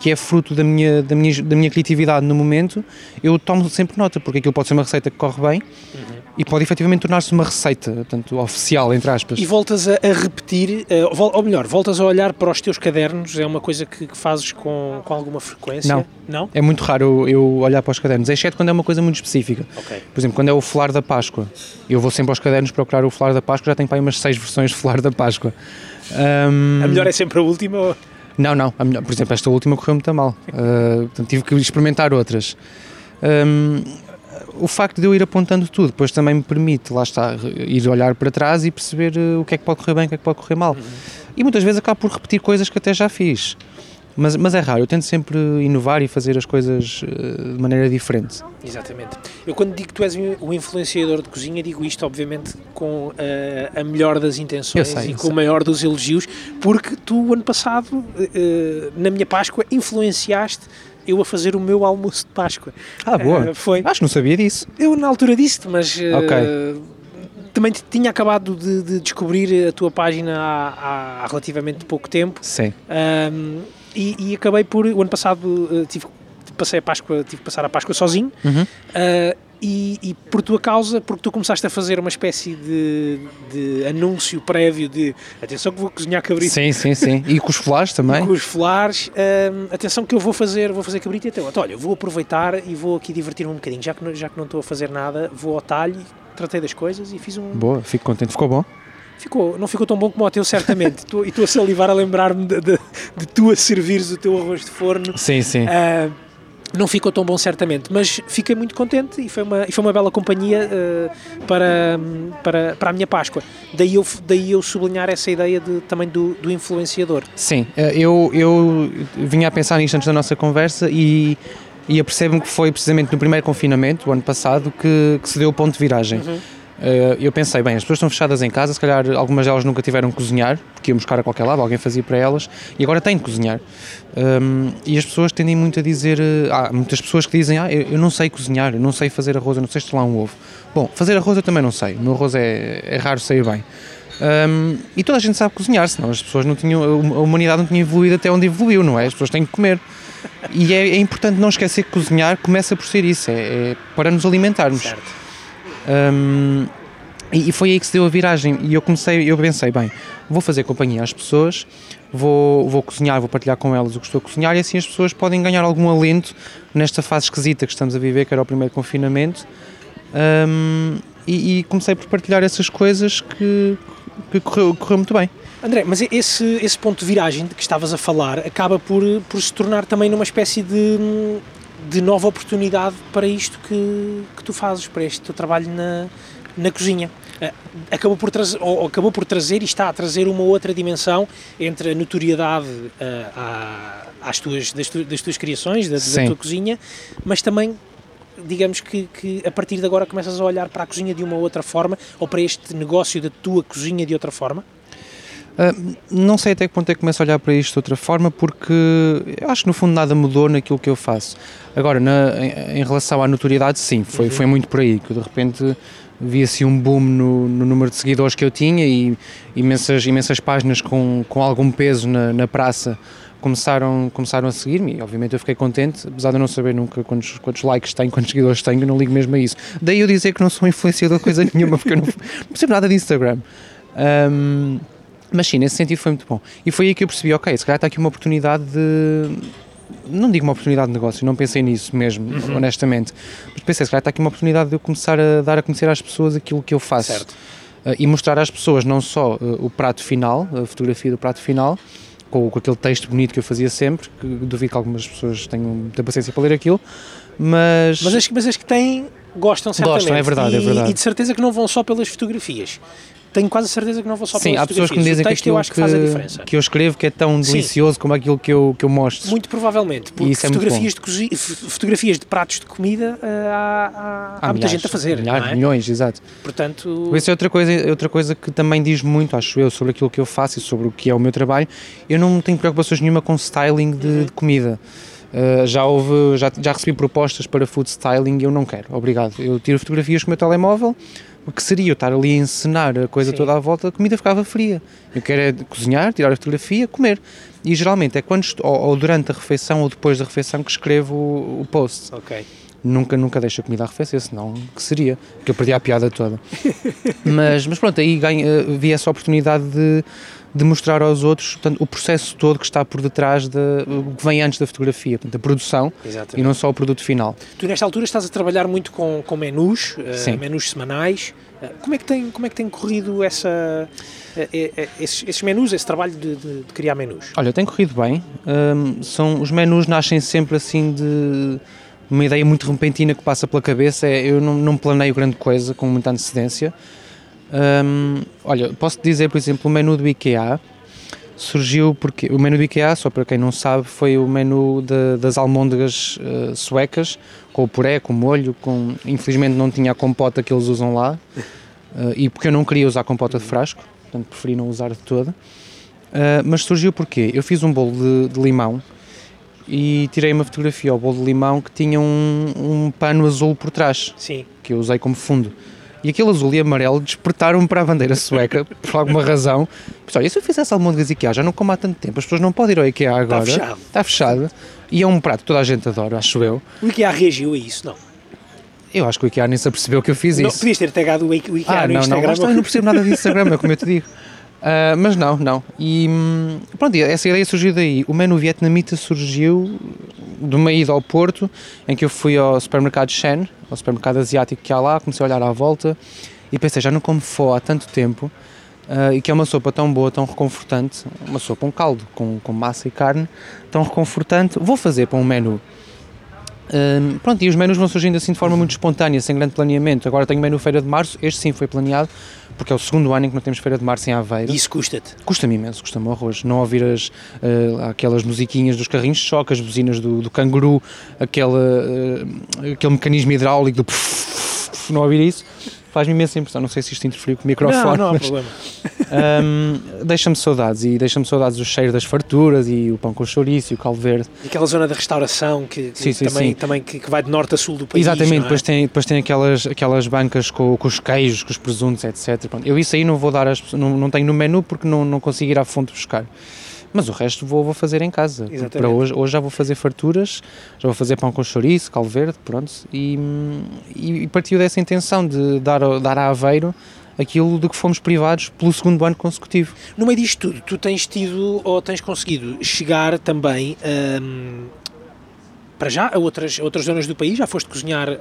que é fruto da minha, da, minha, da minha criatividade no momento, eu tomo sempre nota, porque aquilo pode ser uma receita que corre bem uhum. e pode efetivamente tornar-se uma receita, portanto, oficial, entre aspas. E voltas a, a repetir, uh, ou melhor, voltas a olhar para os teus cadernos, é uma coisa que, que, fazes com, com alguma frequência? Não. Não? É muito raro eu, eu, olhar para os cadernos, exceto quando é uma coisa muito específica. Okay. Por exemplo, quando é o folar da Páscoa, eu vou sempre aos cadernos procurar o folar da Páscoa, já tenho para aí umas seis versões de folar da Páscoa. Um, a melhor é sempre a última? Ou... Não, não. Por exemplo, esta última correu muito mal. Uh, portanto, tive que experimentar outras. Um, o facto de eu ir apontando tudo, depois também me permite, lá está, ir olhar para trás e perceber uh, o que é que pode correr bem, o que é que pode correr mal. E muitas vezes acabo por repetir coisas que até já fiz. Mas, mas é raro, eu tento sempre inovar e fazer as coisas uh, de maneira diferente. Exatamente. Eu quando digo que tu és o influenciador de cozinha, digo isto obviamente com eh, a melhor das intenções sei, e com sei. o maior dos elogios, porque tu ano passado, eh, na minha Páscoa, influenciaste eu a fazer o meu almoço de Páscoa. Ah, boa. Eh, foi. Acho que não sabia disso. Eu na altura disse-te, mas eh, Ok. também tinha acabado de, de descobrir a tua página há, há relativamente pouco tempo Sim. Ahm, e, e acabei por, o ano passado eh, tive, passei a Páscoa, tive que passar a Páscoa sozinho Uhum. ah, e, e por tua causa, porque tu começaste a fazer uma espécie de, de anúncio prévio de atenção que vou cozinhar cabrito Sim, sim, sim. E com os folares também. com os folares, ahm, atenção que eu vou fazer, vou fazer cabrito então, então olha, vou aproveitar e vou aqui divertir-me um bocadinho, já que, já que não estou a fazer nada, vou ao talho, tratei das coisas e fiz um, Boa, fico contente. Ficou bom? Ficou, não ficou tão bom como o teu, certamente. E estou a salivar a lembrar-me de, de, de tu a servires o teu arroz de forno. Sim, sim. Ah, não ficou tão bom, certamente, mas fiquei muito contente e foi uma, e foi uma bela companhia ah, para, para, para a minha Páscoa. Daí eu, daí eu sublinhar essa ideia de, também do, do influenciador. Sim, eh, eu, eu vinha a pensar nisto antes da nossa conversa e, e apercebo-me que foi precisamente no primeiro confinamento, o ano passado, que, que se deu o ponto de viragem. Eh, eu pensei, bem, as pessoas estão fechadas em casa, se calhar algumas delas nunca tiveram que cozinhar, porque iam buscar a qualquer lado, alguém fazia para elas, e agora têm de cozinhar. Um, e as pessoas tendem muito a dizer, eh, há muitas pessoas que dizem, ah, eu, não sei cozinhar, eu não sei fazer arroz, eu não sei estelar um ovo. Bom, fazer arroz eu também não sei, o meu arroz é, é raro sair bem. Um, e toda a gente sabe cozinhar, senão as pessoas não tinham, a humanidade não tinha evoluído até onde evoluiu, não é? As pessoas têm que comer. E é, é importante não esquecer que cozinhar começa por ser isso, é, é para nos alimentarmos. Um, e, foi aí que se deu a viragem. E eu comecei, eu pensei, bem, vou fazer companhia às pessoas, vou, vou cozinhar, vou partilhar com elas o que estou a cozinhar e assim as pessoas podem ganhar algum alento nesta fase esquisita que estamos a viver, que era o primeiro confinamento. Um, e, e comecei por partilhar essas coisas que, que correu, correu muito bem. André, mas esse, esse ponto de viragem de que estavas a falar acaba por, por se tornar também numa espécie de, de nova oportunidade para isto que, que tu fazes, para este teu trabalho na, na cozinha. Eh, Acabou por, trazer, ou acabou por trazer e está a trazer uma outra dimensão entre a notoriedade eh, à- às tuas, das, tu- das tuas criações, da, da tua cozinha, mas também digamos que, que a partir de agora começas a olhar para a cozinha de uma outra forma ou para este negócio da tua cozinha de outra forma? Uh, não sei até que ponto é que começo a olhar para isto de outra forma, porque eu acho que no fundo nada mudou naquilo que eu faço. Agora, na- em, em relação à notoriedade, sim, foi, foi muito por aí, que de repente vi assim um boom no, no número de seguidores que eu tinha e imensas, imensas páginas com, com algum peso na, na praça começaram, começaram a seguir-me e obviamente eu fiquei contente, apesar de eu não saber nunca quantos, quantos likes tenho, quantos seguidores tenho, eu não ligo mesmo a isso. Daí eu dizer que não sou influenciador de coisa nenhuma, porque eu não, não percebo nada de Instagram. Um, mas sim, nesse sentido foi muito bom. E foi aí que eu percebi, ok, se calhar está aqui uma oportunidade de. Não digo uma oportunidade de negócio, não pensei nisso mesmo, honestamente. Mas pensei, se calhar está aqui uma oportunidade de eu começar a dar a conhecer às pessoas aquilo que eu faço. Certo. Uh, e mostrar às pessoas não só uh, o prato final, a fotografia do prato final, com, com aquele texto bonito que eu fazia sempre, que duvido que algumas pessoas tenham muita paciência para ler aquilo, mas. Mas as, mas as que têm gostam certamente. Gostam, é verdade, e, é verdade. E de certeza que não vão só pelas fotografias. Tenho quase certeza que não vão só Sim, há pessoas que me dizem o que texto eu aquilo acho que, faz a diferença. que, que eu escrevo que é tão Sim. delicioso como aquilo que eu, que eu mostro. Muito provavelmente, porque é fotografias, de cozi- f- fotografias de pratos de comida ah, há, há- há muita milhares, gente a fazer. Milhares, é? milhões, exato. Portanto, Isso é outra coisa, é outra coisa que também diz muito, acho eu, sobre aquilo que eu faço e sobre o que é o meu trabalho. Eu não tenho preocupações nenhuma com styling de, Uhum. de comida. Uh, já houve, já, já recebi propostas para food styling e eu não quero, obrigado. Eu tiro fotografias com o meu telemóvel, o que seria eu estar ali a encenar a coisa Sim. toda à volta, a comida ficava fria. Eu quero é cozinhar, tirar a fotografia, comer. E geralmente é quando estou, ou, ou durante a refeição ou depois da refeição que escrevo o, o post. ok. nunca, nunca deixo a comida arrefecer, senão que seria, que eu perdi a piada toda. mas, mas pronto, aí ganho, eh, vi essa oportunidade de, de mostrar aos outros portanto, o processo todo que está por detrás de, o que vem antes da fotografia, portanto, a produção Exatamente. e não só o produto final. Tu nesta altura estás a trabalhar muito com, com menus, uh, menus semanais. Uh, como, é que tem, como é que tem corrido essa, uh, esses, esses menus, esse trabalho de, de, de criar menus? Olha, tem corrido bem. Hum, são, os menus nascem sempre assim de uma ideia muito repentina que passa pela cabeça. É, eu não, não planeio grande coisa com muita antecedência. Hum, olha, posso dizer, por exemplo, o menu do IKEA surgiu porque o menu do IKEA, só para quem não sabe, foi o menu de, das almôndegas uh, suecas, com o puré, com o molho, com, infelizmente não tinha a compota que eles usam lá, uh, e porque eu não queria usar compota de frasco, portanto preferi não usar de toda. Uh, mas surgiu porque eu fiz um bolo de, de, limão e tirei uma fotografia ao bolo de limão que tinha um, um pano azul por trás, Sim. que eu usei como fundo. E aquele azul e amarelo despertaram-me para a bandeira sueca, por alguma razão. Mas olha, se eu fizesse almôndegas IKEA, já não como há tanto tempo, as pessoas não podem ir ao IKEA agora. Está fechado. Está fechado. E é um prato que toda a gente adora, acho eu. O IKEA reagiu a isso, não? Eu acho que o IKEA nem se apercebeu que eu fiz não, isso. Podias ter tagado o IKEA ah, no não, Instagram. Não, não, eu não percebo nada de Instagram, é como eu te digo. Uh, mas não, não. E pronto, essa ideia surgiu daí. O menu vietnamita surgiu de uma ida ao Porto, em que eu fui ao supermercado Shen, ao supermercado asiático que há lá, comecei a olhar à volta e pensei, já não como fó há tanto tempo uh, e que é uma sopa tão boa, tão reconfortante, uma sopa, um caldo com, com massa e carne, tão reconfortante, vou fazer para um menu. Um, pronto, e os menus vão surgindo assim de forma muito espontânea, sem grande planeamento. Agora tenho menu Feira de Março, este sim foi planeado, porque é o segundo ano em que não temos Feira de Março em Aveiro. E isso custa-te? Custa-me imenso, custa-me horrores. Não ouvir as, uh, aquelas musiquinhas dos carrinhos de choque, as buzinas do, do canguru, aquela, uh, aquele mecanismo hidráulico do não ouvir isso, faz-me imensa impressão. Não sei se isto interferiu com o microfone. Não, não há mas, problema. Um, deixa-me saudades e deixa-me saudades do cheiro das farturas e o pão com chouriço e o caldo verde. E aquela zona da restauração que, que sim, sim, também, sim. também que, que, vai de norte a sul do país. Exatamente, é? depois tem, depois tem aquelas, aquelas bancas com, com os queijos, com os presuntos, etc. Pronto, eu isso aí não vou dar, as, não, não tenho no menu porque não, não consigo ir à fonte buscar. Mas o resto vou, vou fazer em casa. Exatamente. Para hoje, hoje já vou fazer farturas, já vou fazer pão com chouriço, caldo verde, pronto. E, e, e partiu dessa intenção de dar, dar a Aveiro aquilo de que fomos privados pelo segundo ano consecutivo. No meio disto tudo, tu tens tido ou tens conseguido chegar também hum, para já a outras, a outras zonas do país? Já foste cozinhar uh,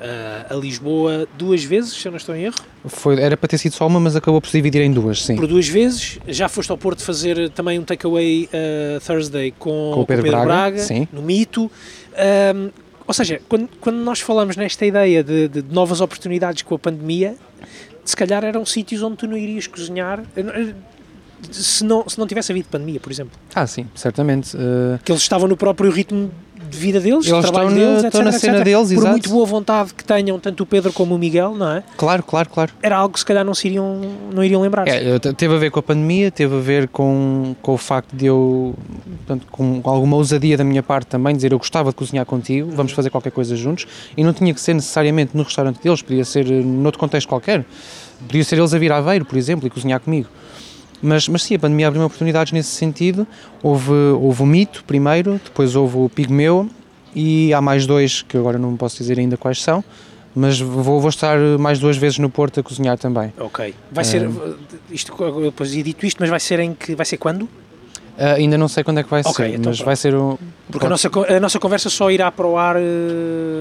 a Lisboa duas vezes, se eu não estou em erro? Foi, era para ter sido só uma, mas acabou por se dividir em duas, sim. Por duas vezes. Já foste ao Porto fazer também um takeaway uh, Thursday com, com o Pedro, Pedro Braga, Braga sim. no Mito. Um, ou seja, quando, quando nós falamos nesta ideia de, de novas oportunidades com a pandemia, se calhar eram sítios onde tu não irias cozinhar se não, se não tivesse havido pandemia, por exemplo. Ah, sim, certamente. Uh... Que eles estavam no próprio ritmo de vida deles, eles trabalho estão deles, na, etc, na etc. cena deles, Por exato. muito boa vontade que tenham tanto o Pedro como o Miguel, não é? Claro, claro, claro. Era algo que se calhar não, se iriam, não iriam lembrar. É, teve a ver com a pandemia, teve a ver com, com o facto de eu, portanto, com alguma ousadia da minha parte também, dizer eu gostava de cozinhar contigo, vamos fazer qualquer coisa juntos, e não tinha que ser necessariamente no restaurante deles, podia ser noutro contexto qualquer. Podia ser eles a vir a Aveiro, por exemplo, e cozinhar comigo. Mas, mas sim, a pandemia abriu oportunidades nesse sentido. Houve, houve o Mito primeiro, depois houve o Pigmeu e há mais dois que agora não posso dizer ainda quais são. Mas vou, vou estar mais duas vezes no Porto a cozinhar também. Ok. Vai ser, isto, depois dito isto, mas vai ser em que, vai ser quando? Uh, ainda não sei quando é que vai okay, ser, então mas pronto. vai ser um... Porque a nossa, a nossa conversa só irá para o ar,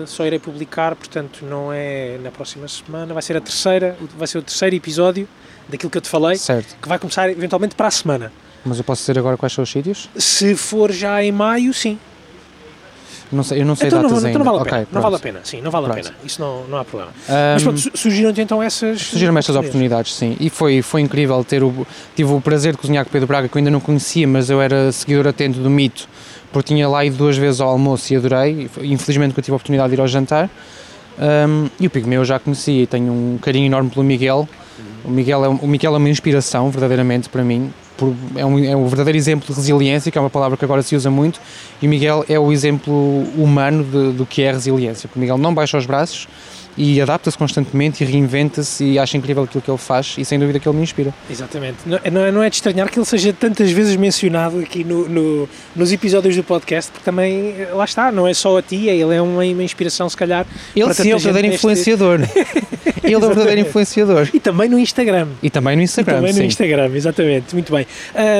só irei publicar, portanto não é na próxima semana, vai ser a terceira, vai ser o terceiro episódio daquilo que eu te falei, certo. que vai começar eventualmente para a semana. Mas eu posso dizer agora quais são os sítios? Se for já em maio, sim. Não sei, eu não sei então datas não, ainda. então não vale a pena, okay, não vale a pena, sim, não vale pronto. a pena, isso não, não há problema. Um, Mas pronto, surgiram-te então essas... Surgiram estas oportunidades, sim, e foi, foi incrível ter o... Tive o prazer de cozinhar com o Pedro Braga, que eu ainda não conhecia, mas eu era seguidor atento do Mito, porque tinha lá ido duas vezes ao almoço e adorei, infelizmente que eu tive a oportunidade de ir ao jantar, um, e o Pigmeu eu já conhecia e tenho um carinho enorme pelo Miguel, o Miguel é, o Miguel é uma inspiração, verdadeiramente, para mim. Por, é, um, é um verdadeiro exemplo de resiliência, que é uma palavra que agora se usa muito, e o Miguel é o exemplo humano do que é resiliência. Porque o Miguel não baixa os braços, e adapta-se constantemente e reinventa-se e acha incrível aquilo que ele faz e sem dúvida que ele me inspira. Exatamente. Não, não é, não é de estranhar que ele seja tantas vezes mencionado aqui no, no, nos episódios do podcast, porque também, lá está, não é só a ti, ele é uma, uma inspiração, se calhar. Ele sim é o verdadeiro influenciador. ele é o verdadeiro influenciador. E também no Instagram. E também no Instagram. E também sim. no Instagram, exatamente. Muito bem.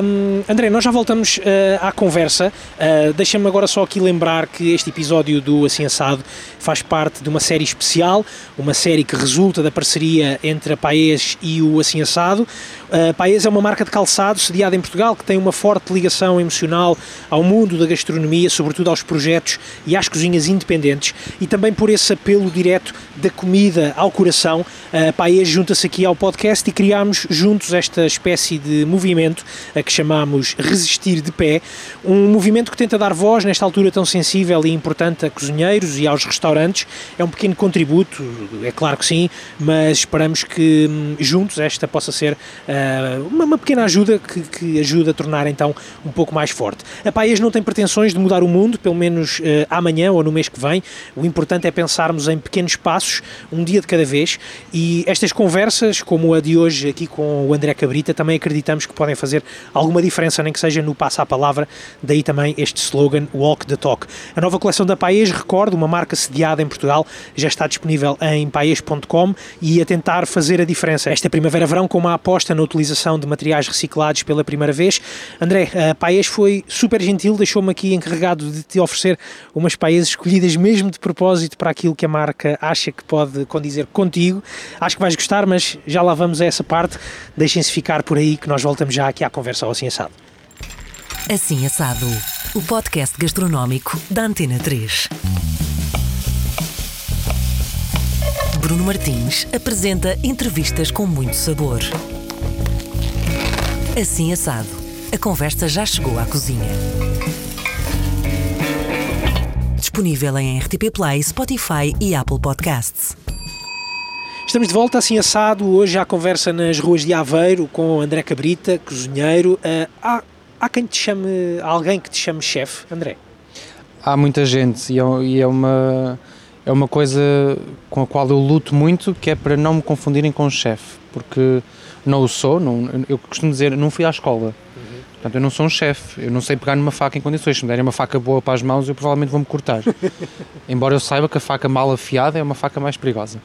Um, André, nós já voltamos uh, à conversa. Uh, Deixa-me agora só aqui lembrar que este episódio do Assim Assado faz parte de uma série especial, uma série que resulta da parceria entre a Paes e o Assim Assado. A Paes é uma marca de calçado sediada em Portugal que tem uma forte ligação emocional ao mundo da gastronomia, sobretudo aos projetos e às cozinhas independentes e também por esse apelo direto da comida ao coração. A Paes junta-se aqui ao podcast e criámos juntos esta espécie de movimento a que chamamos Resistir de Pé, um movimento que tenta dar voz nesta altura tão sensível e importante a cozinheiros e aos restaurantes. É um pequeno contributo, é claro que sim, mas esperamos que hum, juntos esta possa ser uh, uma, uma, pequena ajuda que, que ajude a tornar então um pouco mais forte. A Paes não tem pretensões de mudar o mundo, pelo menos uh, amanhã ou no mês que vem. O importante é pensarmos em pequenos passos, um dia de cada vez, e estas conversas, como a de hoje aqui com o André Cabrita, também acreditamos que podem fazer alguma diferença, nem que seja no passo à palavra, daí também este slogan Walk the Talk. A nova coleção da Paes, recordo, uma marca sediada em Portugal, já está disponível em paes.com e a tentar fazer a diferença. Esta primavera-verão com uma aposta na utilização de materiais reciclados pela primeira vez. André, a Paes foi super gentil, deixou-me aqui encarregado de te oferecer umas Paes escolhidas mesmo de propósito para aquilo que a marca acha que pode condizer contigo. Acho que vais gostar, mas já lá vamos a essa parte. Deixem-se ficar por aí que nós voltamos já aqui à conversa ao Assim Assado. Assim Assado, o podcast gastronómico da Antena 3. Bruno Martins apresenta entrevistas com muito sabor. Assim Assado, a conversa já chegou à cozinha. Disponível em RTP Play, Spotify e Apple Podcasts. Estamos de volta, assim assado, hoje à conversa nas ruas de Aveiro com André Cabrita, cozinheiro. Uh, há, há quem te chame, há alguém que te chame chefe, André? Há muita gente e é, e é, uma, é uma coisa com a qual eu luto muito, que é para não me confundirem com chefe, porque não o sou, não, eu costumo dizer, não fui à escola. Portanto, eu não sou um chefe, eu não sei pegar numa faca em condições. Se me derem uma faca boa para as mãos, eu provavelmente vou-me cortar. Embora eu saiba que a faca mal afiada é uma faca mais perigosa.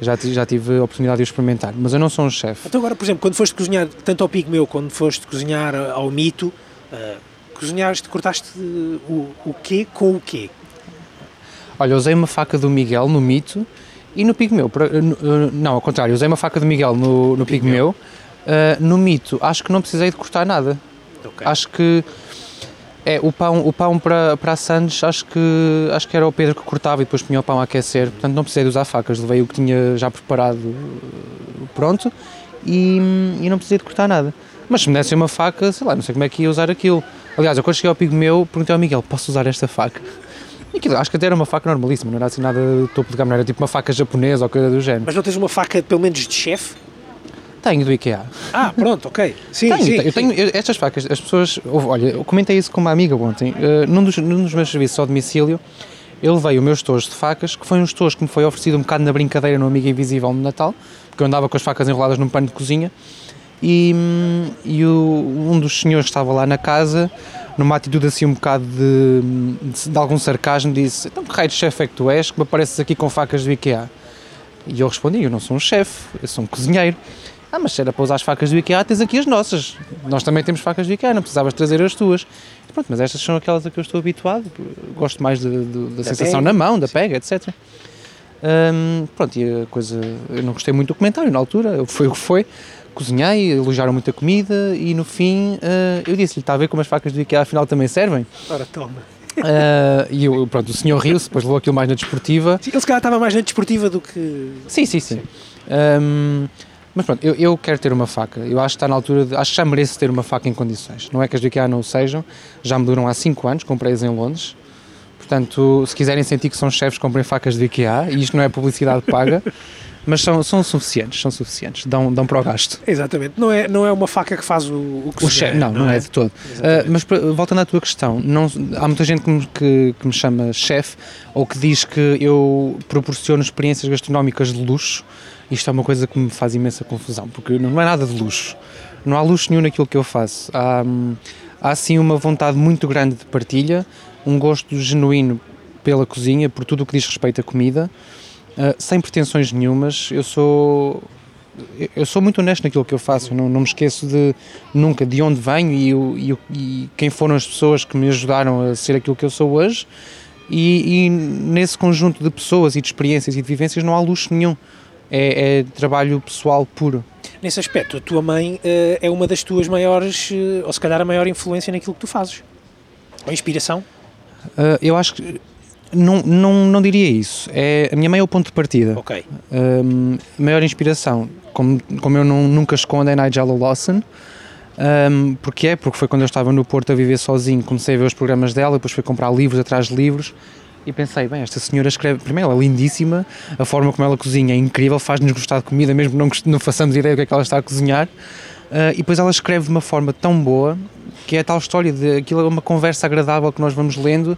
Já, já tive a oportunidade de experimentar, mas eu não sou um chefe. Então, agora, por exemplo, quando foste cozinhar, tanto ao Pico Meu, quando foste cozinhar ao Mito, uh, cozinhaste, cortaste o, o quê com o quê? Olha, usei uma faca do Miguel no Mito e no Pigmeu. Não, ao contrário, usei uma faca do Miguel no, no Pigmeu. Uh, no Mito, acho que não precisei de cortar nada. Okay. Acho que é o pão, o pão para, para a Sandes, acho que, acho que era o Pedro que cortava e depois punha o pão a aquecer, portanto não precisei de usar facas, levei o que tinha já preparado pronto e, e não precisei de cortar nada. Mas se me dessem uma faca, sei lá, não sei como é que ia usar aquilo. Aliás, eu quando cheguei ao pico meu, perguntei ao Miguel, posso usar esta faca? E aquilo, acho que até era uma faca normalíssima, não era assim nada topo de gama, não era tipo uma faca japonesa ou coisa do género. Mas não tens uma faca, pelo menos, de chefe? Tenho do IKEA. Ah, pronto, ok. Sim, tenho, sim, eu tenho sim. estas facas, as pessoas, olha, eu comentei isso com uma amiga ontem, uh, num, dos, num dos meus serviços ao domicílio, eu levei o meu estojo de facas, que foi um estojo que me foi oferecido um bocado na brincadeira no Amiga Invisível no Natal, porque eu andava com as facas enroladas num pano de cozinha, e, e o, um dos senhores que estava lá na casa, numa atitude assim um bocado de, de, de algum sarcasmo, disse, então que raio de chefe é que tu és, que me apareces aqui com facas do IKEA? E eu respondi, eu não sou um chefe, eu sou um cozinheiro. Ah, mas se era para usar as facas do IKEA, tens aqui as nossas. Nós também temos facas do IKEA, não precisavas trazer as tuas. E pronto, mas estas são aquelas a que eu estou habituado. Gosto mais de, de, da, da, sensação pega. na mão, da pega, etc. Um, pronto, e a coisa. Eu não gostei muito do comentário na altura, foi o que foi. Cozinhei, elogiaram muita comida e no fim uh, eu disse-lhe: está a ver como as facas do IKEA afinal também servem? Ora, toma. Uh, e eu, pronto, o senhor riu-se, depois levou aquilo mais na desportiva. Sim, ele se calhar estava mais na desportiva do que. Sim, sim, sim. sim. Um, mas pronto, eu, eu, quero ter uma faca. Eu acho que está na altura, de, acho que já mereço ter uma faca em condições. Não é que as do IKEA não o sejam, já me duram há 5 anos, comprei-as em Londres. Portanto, se quiserem sentir que são chefes, comprem facas do IKEA. E isto não é publicidade paga. Mas são, são suficientes, são suficientes, dão, dão para o gasto. Exatamente, não é, não é uma faca que faz o, o que O chefe, não, não, é? de todo. Uh, mas pra- voltando à tua questão, não, há muita gente que me, que, que me chama chefe ou que diz que eu proporciono experiências gastronómicas de luxo. Isto é uma coisa que me faz imensa confusão, porque não é nada de luxo. Não há luxo nenhum naquilo que eu faço. Há, há sim uma vontade muito grande de partilha, um gosto genuíno pela cozinha, por tudo o que diz respeito à comida, uh, sem pretensões nenhumas. Eu sou eu- sou muito honesto naquilo que eu faço, eu não, não me esqueço de nunca de onde venho e, e e quem foram as pessoas que me ajudaram a ser aquilo que eu sou hoje. E, e nesse conjunto de pessoas e de experiências e de vivências não há luxo nenhum. É, é trabalho pessoal puro. Nesse aspecto, a tua mãe eh, é uma das tuas maiores, eh, ou se calhar a maior influência naquilo que tu fazes. Ou inspiração? Uh, eu acho que não, não, não diria isso. É, a minha mãe é o ponto de partida. Ok. Um, a maior inspiração, como, como eu não, nunca escondo, é Nigella Lawson. Um, porque é? Porque foi quando eu estava no Porto a viver sozinho, comecei a ver os programas dela, depois fui comprar livros atrás de livros e pensei, bem, esta senhora escreve, primeiro ela é lindíssima, a forma como ela cozinha é incrível, faz-nos gostar de comida, mesmo não, não façamos ideia do que é que ela está a cozinhar. Uh, e depois ela escreve de uma forma tão boa que é a tal história de aquilo é uma conversa agradável que nós vamos lendo,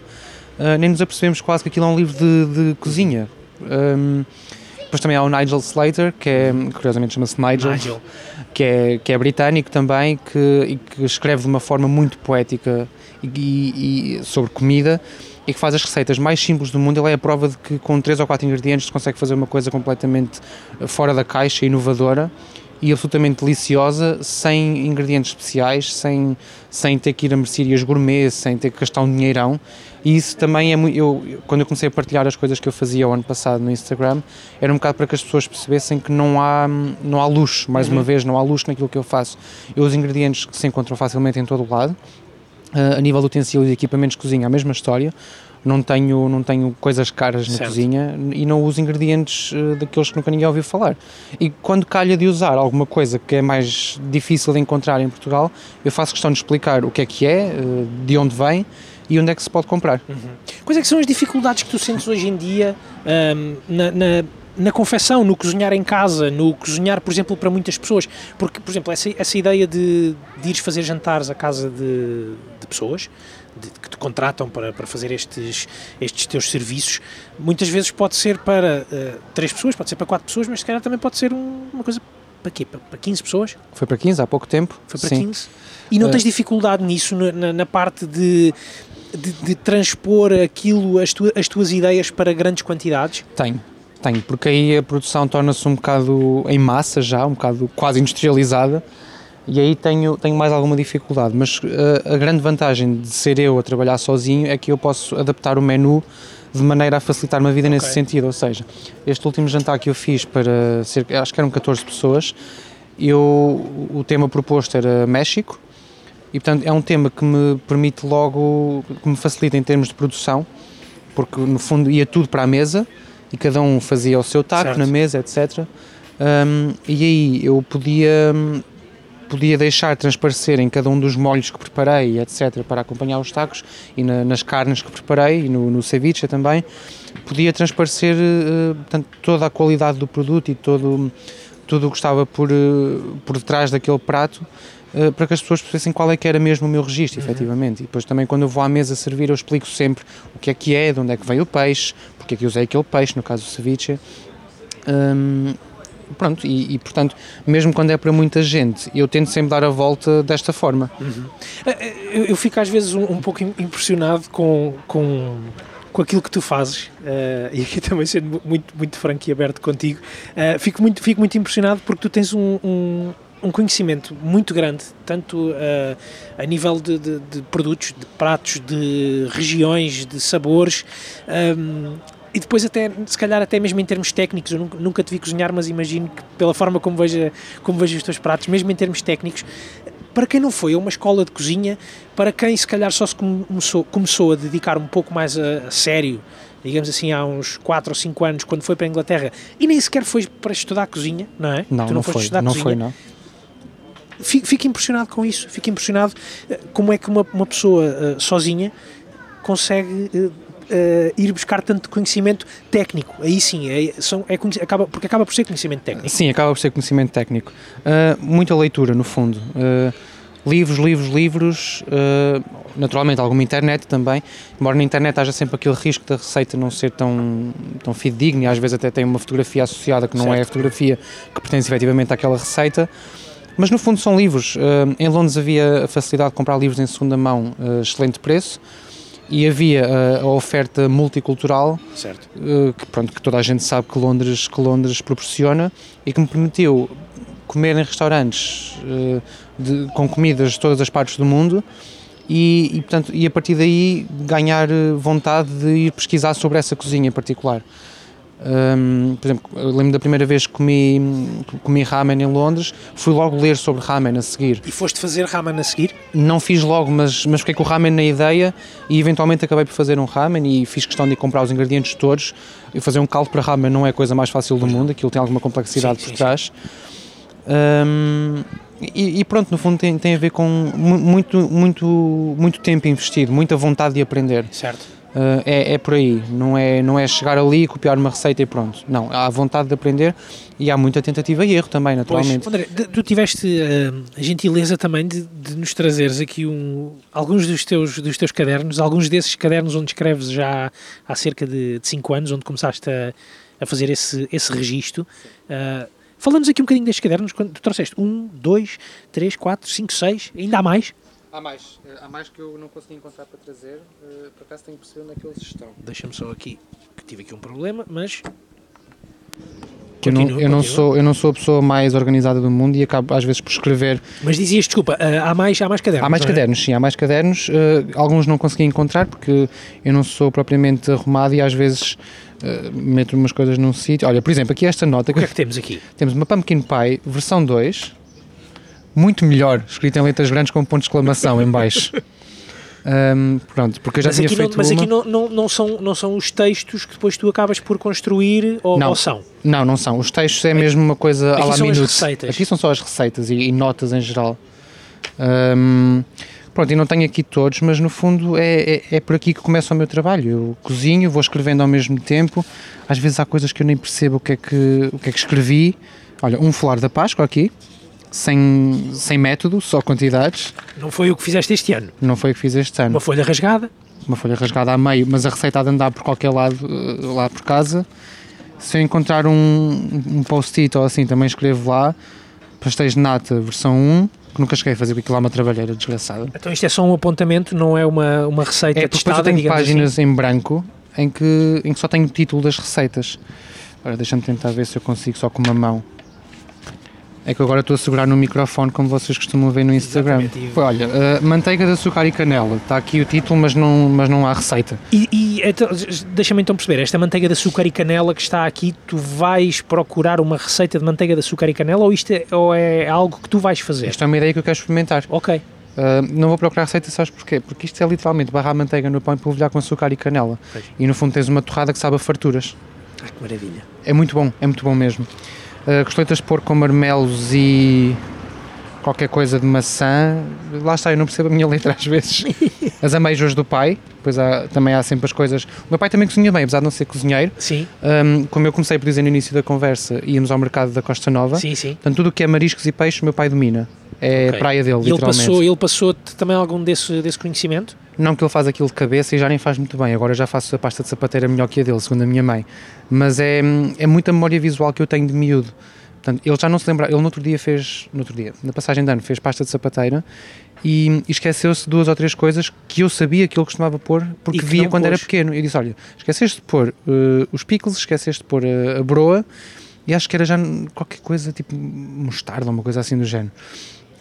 uh, nem nos apercebemos quase que aquilo é um livro de, de cozinha. Um, depois também há o Nigel Slater, que é, curiosamente chama-se Nigel, Nigel. que é, que é britânico também, que, e que escreve de uma forma muito poética e, e- sobre comida e que faz as receitas mais simples do mundo. Ele é a prova de que com três ou quatro ingredientes se consegue fazer uma coisa completamente fora da caixa, inovadora e absolutamente deliciosa, sem ingredientes especiais, sem, sem ter que ir a mercearias gourmet, sem ter que gastar um dinheirão. E isso também é muito. Eu, quando eu comecei a partilhar as coisas que eu fazia o ano passado no Instagram, era um bocado para que as pessoas percebessem que não há, não há luxo, mais uma vez, não há luxo naquilo que eu faço. Eu uso ingredientes que se encontram facilmente em todo o lado. Uh, a nível de utensílios e equipamentos de cozinha, a mesma história. Não tenho, não tenho coisas caras na Certo. cozinha e não uso ingredientes uh, daqueles que nunca ninguém ouviu falar. E quando calha de usar alguma coisa que é mais difícil de encontrar em Portugal, eu faço questão de explicar o que é que é, uh, de onde vem e onde é que se pode comprar. Quais é que são as dificuldades que tu sentes hoje em dia ahm, na, na, na confecção, no cozinhar em casa, no cozinhar, por exemplo, para muitas pessoas? Porque, por exemplo, essa, essa ideia de, de ires fazer jantares à casa de, de pessoas de- que te contratam para, para fazer estes, estes teus serviços, muitas vezes pode ser para eh, três pessoas, pode ser para quatro pessoas, mas se calhar também pode ser um- uma coisa para quê? Para, para 15 pessoas? Foi para 15 há pouco tempo. Foi para Sim. 15? E não Eh, tens dificuldade nisso, na- na parte de, de, de transpor aquilo, as, tua- as tuas ideias para grandes quantidades? Tenho, tenho, porque aí a produção torna-se um bocado em massa já, um bocado quase industrializada, e aí tenho, tenho mais alguma dificuldade. Mas uh, a grande vantagem de ser eu a trabalhar sozinho é que eu posso adaptar o menu de maneira a facilitar-me a vida nesse Ok. sentido. Ou seja, este último jantar que eu fiz para cerca, acho que eram 14 pessoas, eu, o tema proposto era México, e portanto é um tema que me permite logo, que me facilita em termos de produção, porque no fundo ia tudo para a mesa e cada um fazia o seu taco Certo. na mesa, etc. Um, e aí eu podia, podia deixar transparecer em cada um dos molhos que preparei, etc., para acompanhar os tacos e na- nas carnes que preparei e no, no ceviche também, podia transparecer eh, portanto, toda a qualidade do produto e todo, tudo o que estava por, eh, por detrás daquele prato eh, para que as pessoas percebessem qual é que era mesmo o meu registro, efetivamente. E depois também quando eu vou à mesa servir eu explico sempre o que é que é, de onde é que veio o peixe, porque é que usei aquele peixe, no caso do ceviche. Hum, pronto, e, e, portanto, mesmo quando é para muita gente, eu tento sempre dar a volta desta forma. Eu, eu fico às vezes um, um pouco im- impressionado com, com, com aquilo que tu fazes, eh, e aqui também sendo mu- muito, muito franco e aberto contigo, eh, fico, muito, fico muito impressionado porque tu tens um, um, um conhecimento muito grande, tanto eh, a nível de, de- de produtos, de pratos, de regiões, de sabores. ehm, e depois até, se calhar até mesmo em termos técnicos, eu nunca, nunca te vi cozinhar, mas imagino que pela forma como vejo, como vejo os teus pratos, mesmo em termos técnicos, para quem não foi a uma escola de cozinha, para quem se calhar só se começou, começou a dedicar um pouco mais a, a sério, digamos assim, há uns 4 ou 5 anos, quando foi para a Inglaterra, e nem sequer foi para estudar cozinha, não é? Não, tu não, foste foi, estudar não cozinha. foi, não. Fico, fico impressionado com isso, fico impressionado eh, como é que uma, uma pessoa eh, sozinha consegue eh, ir buscar tanto conhecimento técnico. Aí sim, é, são, é, acaba, porque acaba por ser conhecimento técnico. Sim, acaba por ser conhecimento técnico. Uh, muita leitura, no fundo. Uh, livros, livros, livros, uh, naturalmente alguma internet também, embora na internet haja sempre aquele risco da receita não ser tão, tão fidedigna e às vezes até tem uma fotografia associada que não certo. é a fotografia que pertence efetivamente àquela receita, mas no fundo são livros. Uh, em Londres havia a facilidade de comprar livros em segunda mão, uh, excelente preço, e havia a oferta multicultural que, pronto, que toda a gente sabe que Londres, que Londres proporciona e que me permitiu comer em restaurantes de, com comidas de todas as partes do mundo e, e, portanto, e a partir daí ganhar eh, vontade de ir pesquisar sobre essa cozinha em particular. Um, por exemplo, lembro da primeira vez que comi, comi ramen em Londres, fui logo ler sobre ramen a seguir. E foste fazer ramen a seguir? Não fiz logo, mas, mas fiquei com o ramen na ideia e eventualmente acabei por fazer um ramen e fiz questão de comprar os ingredientes todos. E fazer um caldo para ramen não é a coisa mais fácil do mundo, aquilo tem alguma complexidade sim, por sim, trás. Sim. Um, e, e, pronto, no fundo tem, tem a ver com muito, muito, muito tempo investido, muita vontade de aprender. Certo. Uh, é, é por aí, não é, não é chegar ali, copiar uma receita e pronto. Não, há vontade de aprender e há muita tentativa e erro também, naturalmente. Pois, André, tu tiveste uh, a gentileza também de, de, nos trazeres aqui um, alguns dos teus, dos teus cadernos, alguns desses cadernos onde escreves já há cerca de 5 anos, onde começaste a, a fazer esse, esse registro. Uh, Falamos aqui um bocadinho destes cadernos, quando tu trouxeste um, dois, três, quatro, cinco, seis, ainda há mais? Há mais, eh, há mais que eu não consegui encontrar para trazer, eh, por acaso tenho que perceber onde é que eles estão. Deixa-me só aqui, que tive aqui um problema, mas... Que eu, não, eu, não sou, eu não sou a pessoa mais organizada do mundo e acabo às vezes por escrever. Mas dizias, desculpa, eh, há mais, há mais cadernos? Há mais é? cadernos, sim, há mais cadernos. alguns não consegui encontrar porque eu não sou propriamente arrumado e às vezes uh, meto umas coisas num sítio. Olha, por exemplo, aqui esta nota. O que é que temos aqui? Temos uma Pumpkin Pie versão 2, muito melhor, escrita em letras grandes com ponto de exclamação em baixo. Um, pronto, porque eu já mas tinha feito não, Mas uma... aqui não, não, não, são, não são os textos que depois tu acabas por construir ou, não, ou são? Não, não são. Os textos é mesmo uma coisa aqui à la minuto. Aqui são só as receitas e, e notas em geral. Um, Pronto, e não tenho aqui todos, mas no fundo é, é, é, por aqui que começa o meu trabalho. Eu cozinho, vou escrevendo ao mesmo tempo. Às vezes há coisas que eu nem percebo o que é que, o que, é que escrevi. Olha, um folar da Páscoa aqui, sem, sem método, só quantidades. Não foi o que fizeste este ano? Não foi o que fiz este ano. Uma folha rasgada? Uma folha rasgada a meio, mas a receita há de andar por qualquer lado eh, lá por casa. Se eu encontrar um, um post-it ou assim, também escrevo lá. Pastéis de nata, versão 1 que nunca cheguei a fazer aquilo lá uma trabalheira desgraçada. Então isto é só um apontamento, não é uma, uma receita é, testada, eu tenho páginas assim. em branco em que, em que só tenho o título das receitas. Agora deixa-me tentar ver se eu consigo só com uma mão. É que agora estou a segurar no microfone, como vocês costumam ver no Instagram. Foi, olha, uh, manteiga de açúcar e canela. Está aqui o título, mas não, mas não há receita. E, e então, deixa-me então perceber, esta manteiga de açúcar e canela que está aqui, tu vais procurar uma receita de manteiga de açúcar e canela ou isto é, ou é algo que tu vais fazer? Isto é uma ideia que eu quero experimentar. Ok. Uh, não vou procurar receita, sabes porquê? Porque isto é literalmente barrar a manteiga no pão e polvilhar com açúcar e canela. Pois. E no fundo tens uma torrada que sabe a farturas. Ah, que maravilha. É muito bom, é muito bom mesmo. Uh, costeletas de porco com marmelos e qualquer coisa de maçã. Lá está, eu não percebo a minha letra às vezes. As ameijas do pai, depois há, também há sempre as coisas. O meu pai também cozinha bem, apesar de não ser cozinheiro. Sim. Um, como eu comecei por dizer no início da conversa, íamos ao mercado da Costa Nova. Sim, sim. Portanto, tudo o que é mariscos e peixes, o meu pai domina. É okay. a praia dele, e literalmente. Ele passou, ele passou também algum desse, desse conhecimento? Não que ele faz aquilo de cabeça e já nem faz muito bem. Agora já faço a pasta de sapateira melhor que a dele, segundo a minha mãe. Mas é, é muita memória visual que eu tenho de miúdo. Portanto, ele já não se lembra, ele no outro dia fez, no outro dia, na passagem de ano, fez pasta de sapateira e, e esqueceu-se de duas ou três coisas que eu sabia que ele costumava pôr porque via quando pôs. era pequeno. E disse: Olha, esqueceste de pôr uh, os pickles, esqueceste de pôr a, a broa e acho que era já qualquer coisa tipo mostarda, uma coisa assim do género.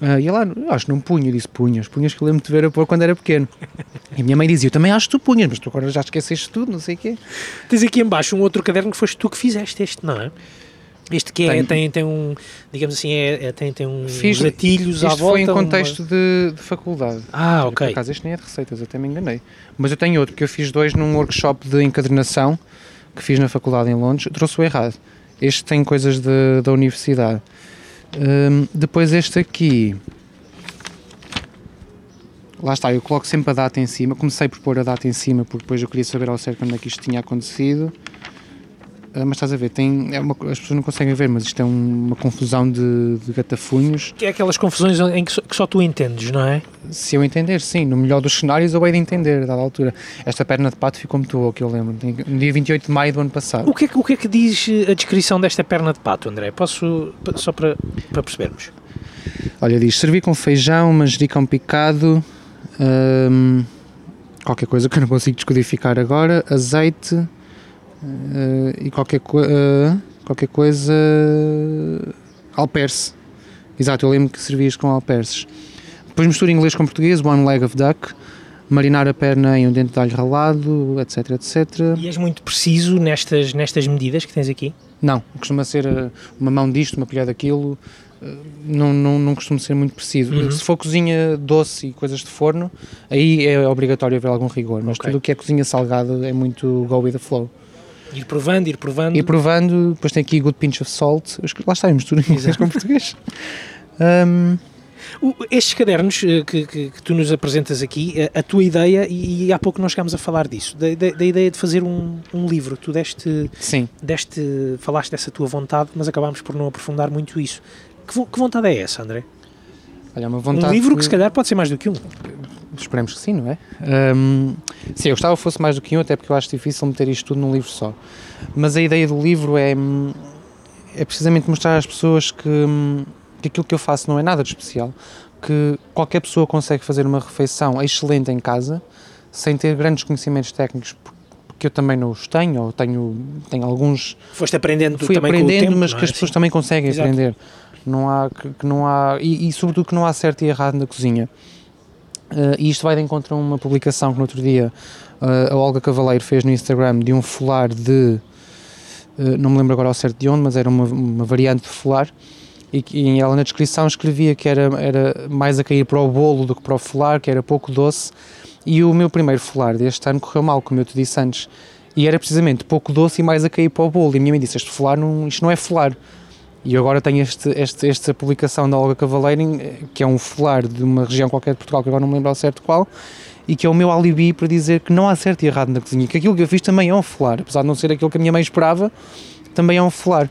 Uh, e lá, acho que não punha, eu disse punhas, punhas que eu lembro de ver a pôr quando era pequeno. E a minha mãe dizia, eu também acho que tu punhas, mas tu agora já esqueceste tudo, não sei o quê. Tens aqui embaixo um outro caderno que foste tu que fizeste este, não é? Este que é, tem, tem, tem um, digamos assim, é, é tem, tem uns Fiz, gatilhos à volta. foi em contexto uma... de, de, faculdade. Ah, ok. Por acaso este nem é de receitas, até me enganei. Mas eu tenho outro, que eu fiz dois num workshop de encadernação que fiz na faculdade em Londres, trouxe o errado. Este tem coisas de, da universidade. Um, depois este aqui, lá está, eu coloco sempre a data em cima. Comecei por pôr a data em cima porque depois eu queria saber ao certo quando é que isto tinha acontecido. Ah, mas estás a ver, tem, é uma, as pessoas não conseguem ver, mas isto é um- uma confusão de, de gatafunhos. Que é aquelas confusões em que só, que só tu entendes, não é? Se eu entender, sim, no melhor dos cenários eu hei de entender, a dada altura. Esta perna de pato ficou muito boa, que eu lembro, no dia 28 de maio do ano passado. O que, é, que- o que é que diz eh, a descrição desta perna de pato, André? Posso, só para, para percebermos. Olha, diz, servi com feijão, manjericão picado, hum, qualquer coisa que eu não consigo descodificar agora, azeite eh, e qualquer, co- eh, qualquer coisa alperce. Exato, eu lembro que servias com alperces. Depois mistura inglês com português, one leg of duck, marinar a perna em um dente de alho ralado, etc, etc. E és muito preciso nestas, nestas medidas que tens aqui? Não, costuma ser eh, uma mão disto, uma colher daquilo, eh, não, não, não costuma ser muito preciso. Uhum. Se for cozinha doce e coisas de forno, aí é obrigatório haver algum rigor, mas Ok. tudo o que é cozinha salgada é muito go with the flow. Ir provando, ir provando. E provando, depois tem aqui good pinch of salt, lá está, misturo inglês com português. O- Estes cadernos eh, que, que- que tu nos apresentas aqui, eh, a tua ideia, e, e há pouco nós chegámos a falar disso, da, da- da ideia de fazer um, um livro. Tu deste, sim, deste, falaste dessa tua vontade, mas acabámos por não aprofundar muito isso. Que, que vontade é essa, André? Olha, uma vontade. um livro que se calhar pode ser mais do que um. Esperemos que sim, não é? Hum, sim, eu gostava que fosse mais do que um, até porque eu acho difícil meter isto tudo num livro só. Mas a ideia do livro é, hum, é precisamente mostrar às pessoas que, hum, que aquilo que eu faço não é nada de especial, que qualquer pessoa consegue fazer uma refeição excelente em casa, sem ter grandes conhecimentos técnicos, por- porque eu também não os tenho, ou tenho, tenho alguns Foste aprendendo fui também aprendendo, tempo, mas que é? as pessoas Sim. também conseguem Exato. aprender. Não há, que, que não há e, e sobretudo que não há certo e errado na cozinha. Eh, e isto vai de encontro a uma publicação que no outro dia eh, a Olga Cavaleiro fez no Instagram de um folar de eh, não me lembro agora ao certo de onde, mas era uma, uma variante de folar e, e ela na descrição escrevia que era, era mais a cair para o bolo do que para o folar, que era pouco doce e o meu primeiro folar deste ano correu mal, como eu te disse antes. E era precisamente pouco doce e mais a cair para o bolo. E a minha mãe disse, este folar não, isto não é folar e agora tenho este, este, esta publicação da Olga Cavaleiro, em- que é um folar de uma região qualquer de Portugal, que agora não me lembro ao certo qual, e que é o meu alibi para dizer que não há certo e errado na cozinha, que aquilo que eu fiz também é um folar, apesar de não ser aquilo que a minha mãe esperava, também é um folar.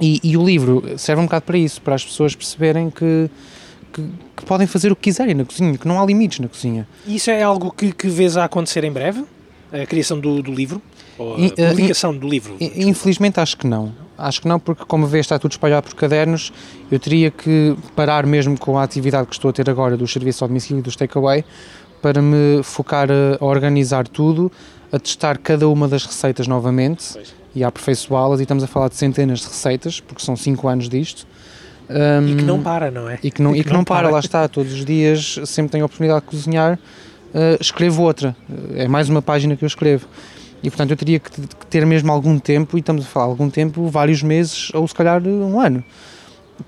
E, e o livro serve um bocado para isso, para as pessoas perceberem que, que, que podem fazer o que quiserem na cozinha, que não há limites na cozinha. E Isso é algo que, que vês a acontecer em breve? A criação do, do livro? Ou a eh, publicação do livro? Infelizmente acho que não. Acho que não, porque como vês está tudo espalhado por cadernos, eu teria que parar mesmo com a atividade que estou a ter agora do serviço ao domicílio e dos takeaway para me focar a, organizar tudo, a testar cada uma das receitas novamente Pois. e a aperfeiçoá-las. E estamos a falar de centenas de receitas, porque são 5 anos disto. Um, E que não para, não é? e que não, e que não para, lá está, todos os dias, sempre tenho a oportunidade de cozinhar, eh, escrevo outra. Eh, É mais uma página que eu escrevo. E portanto eu teria que, ter mesmo algum tempo, e estamos a falar algum tempo, vários meses, ou se calhar um ano,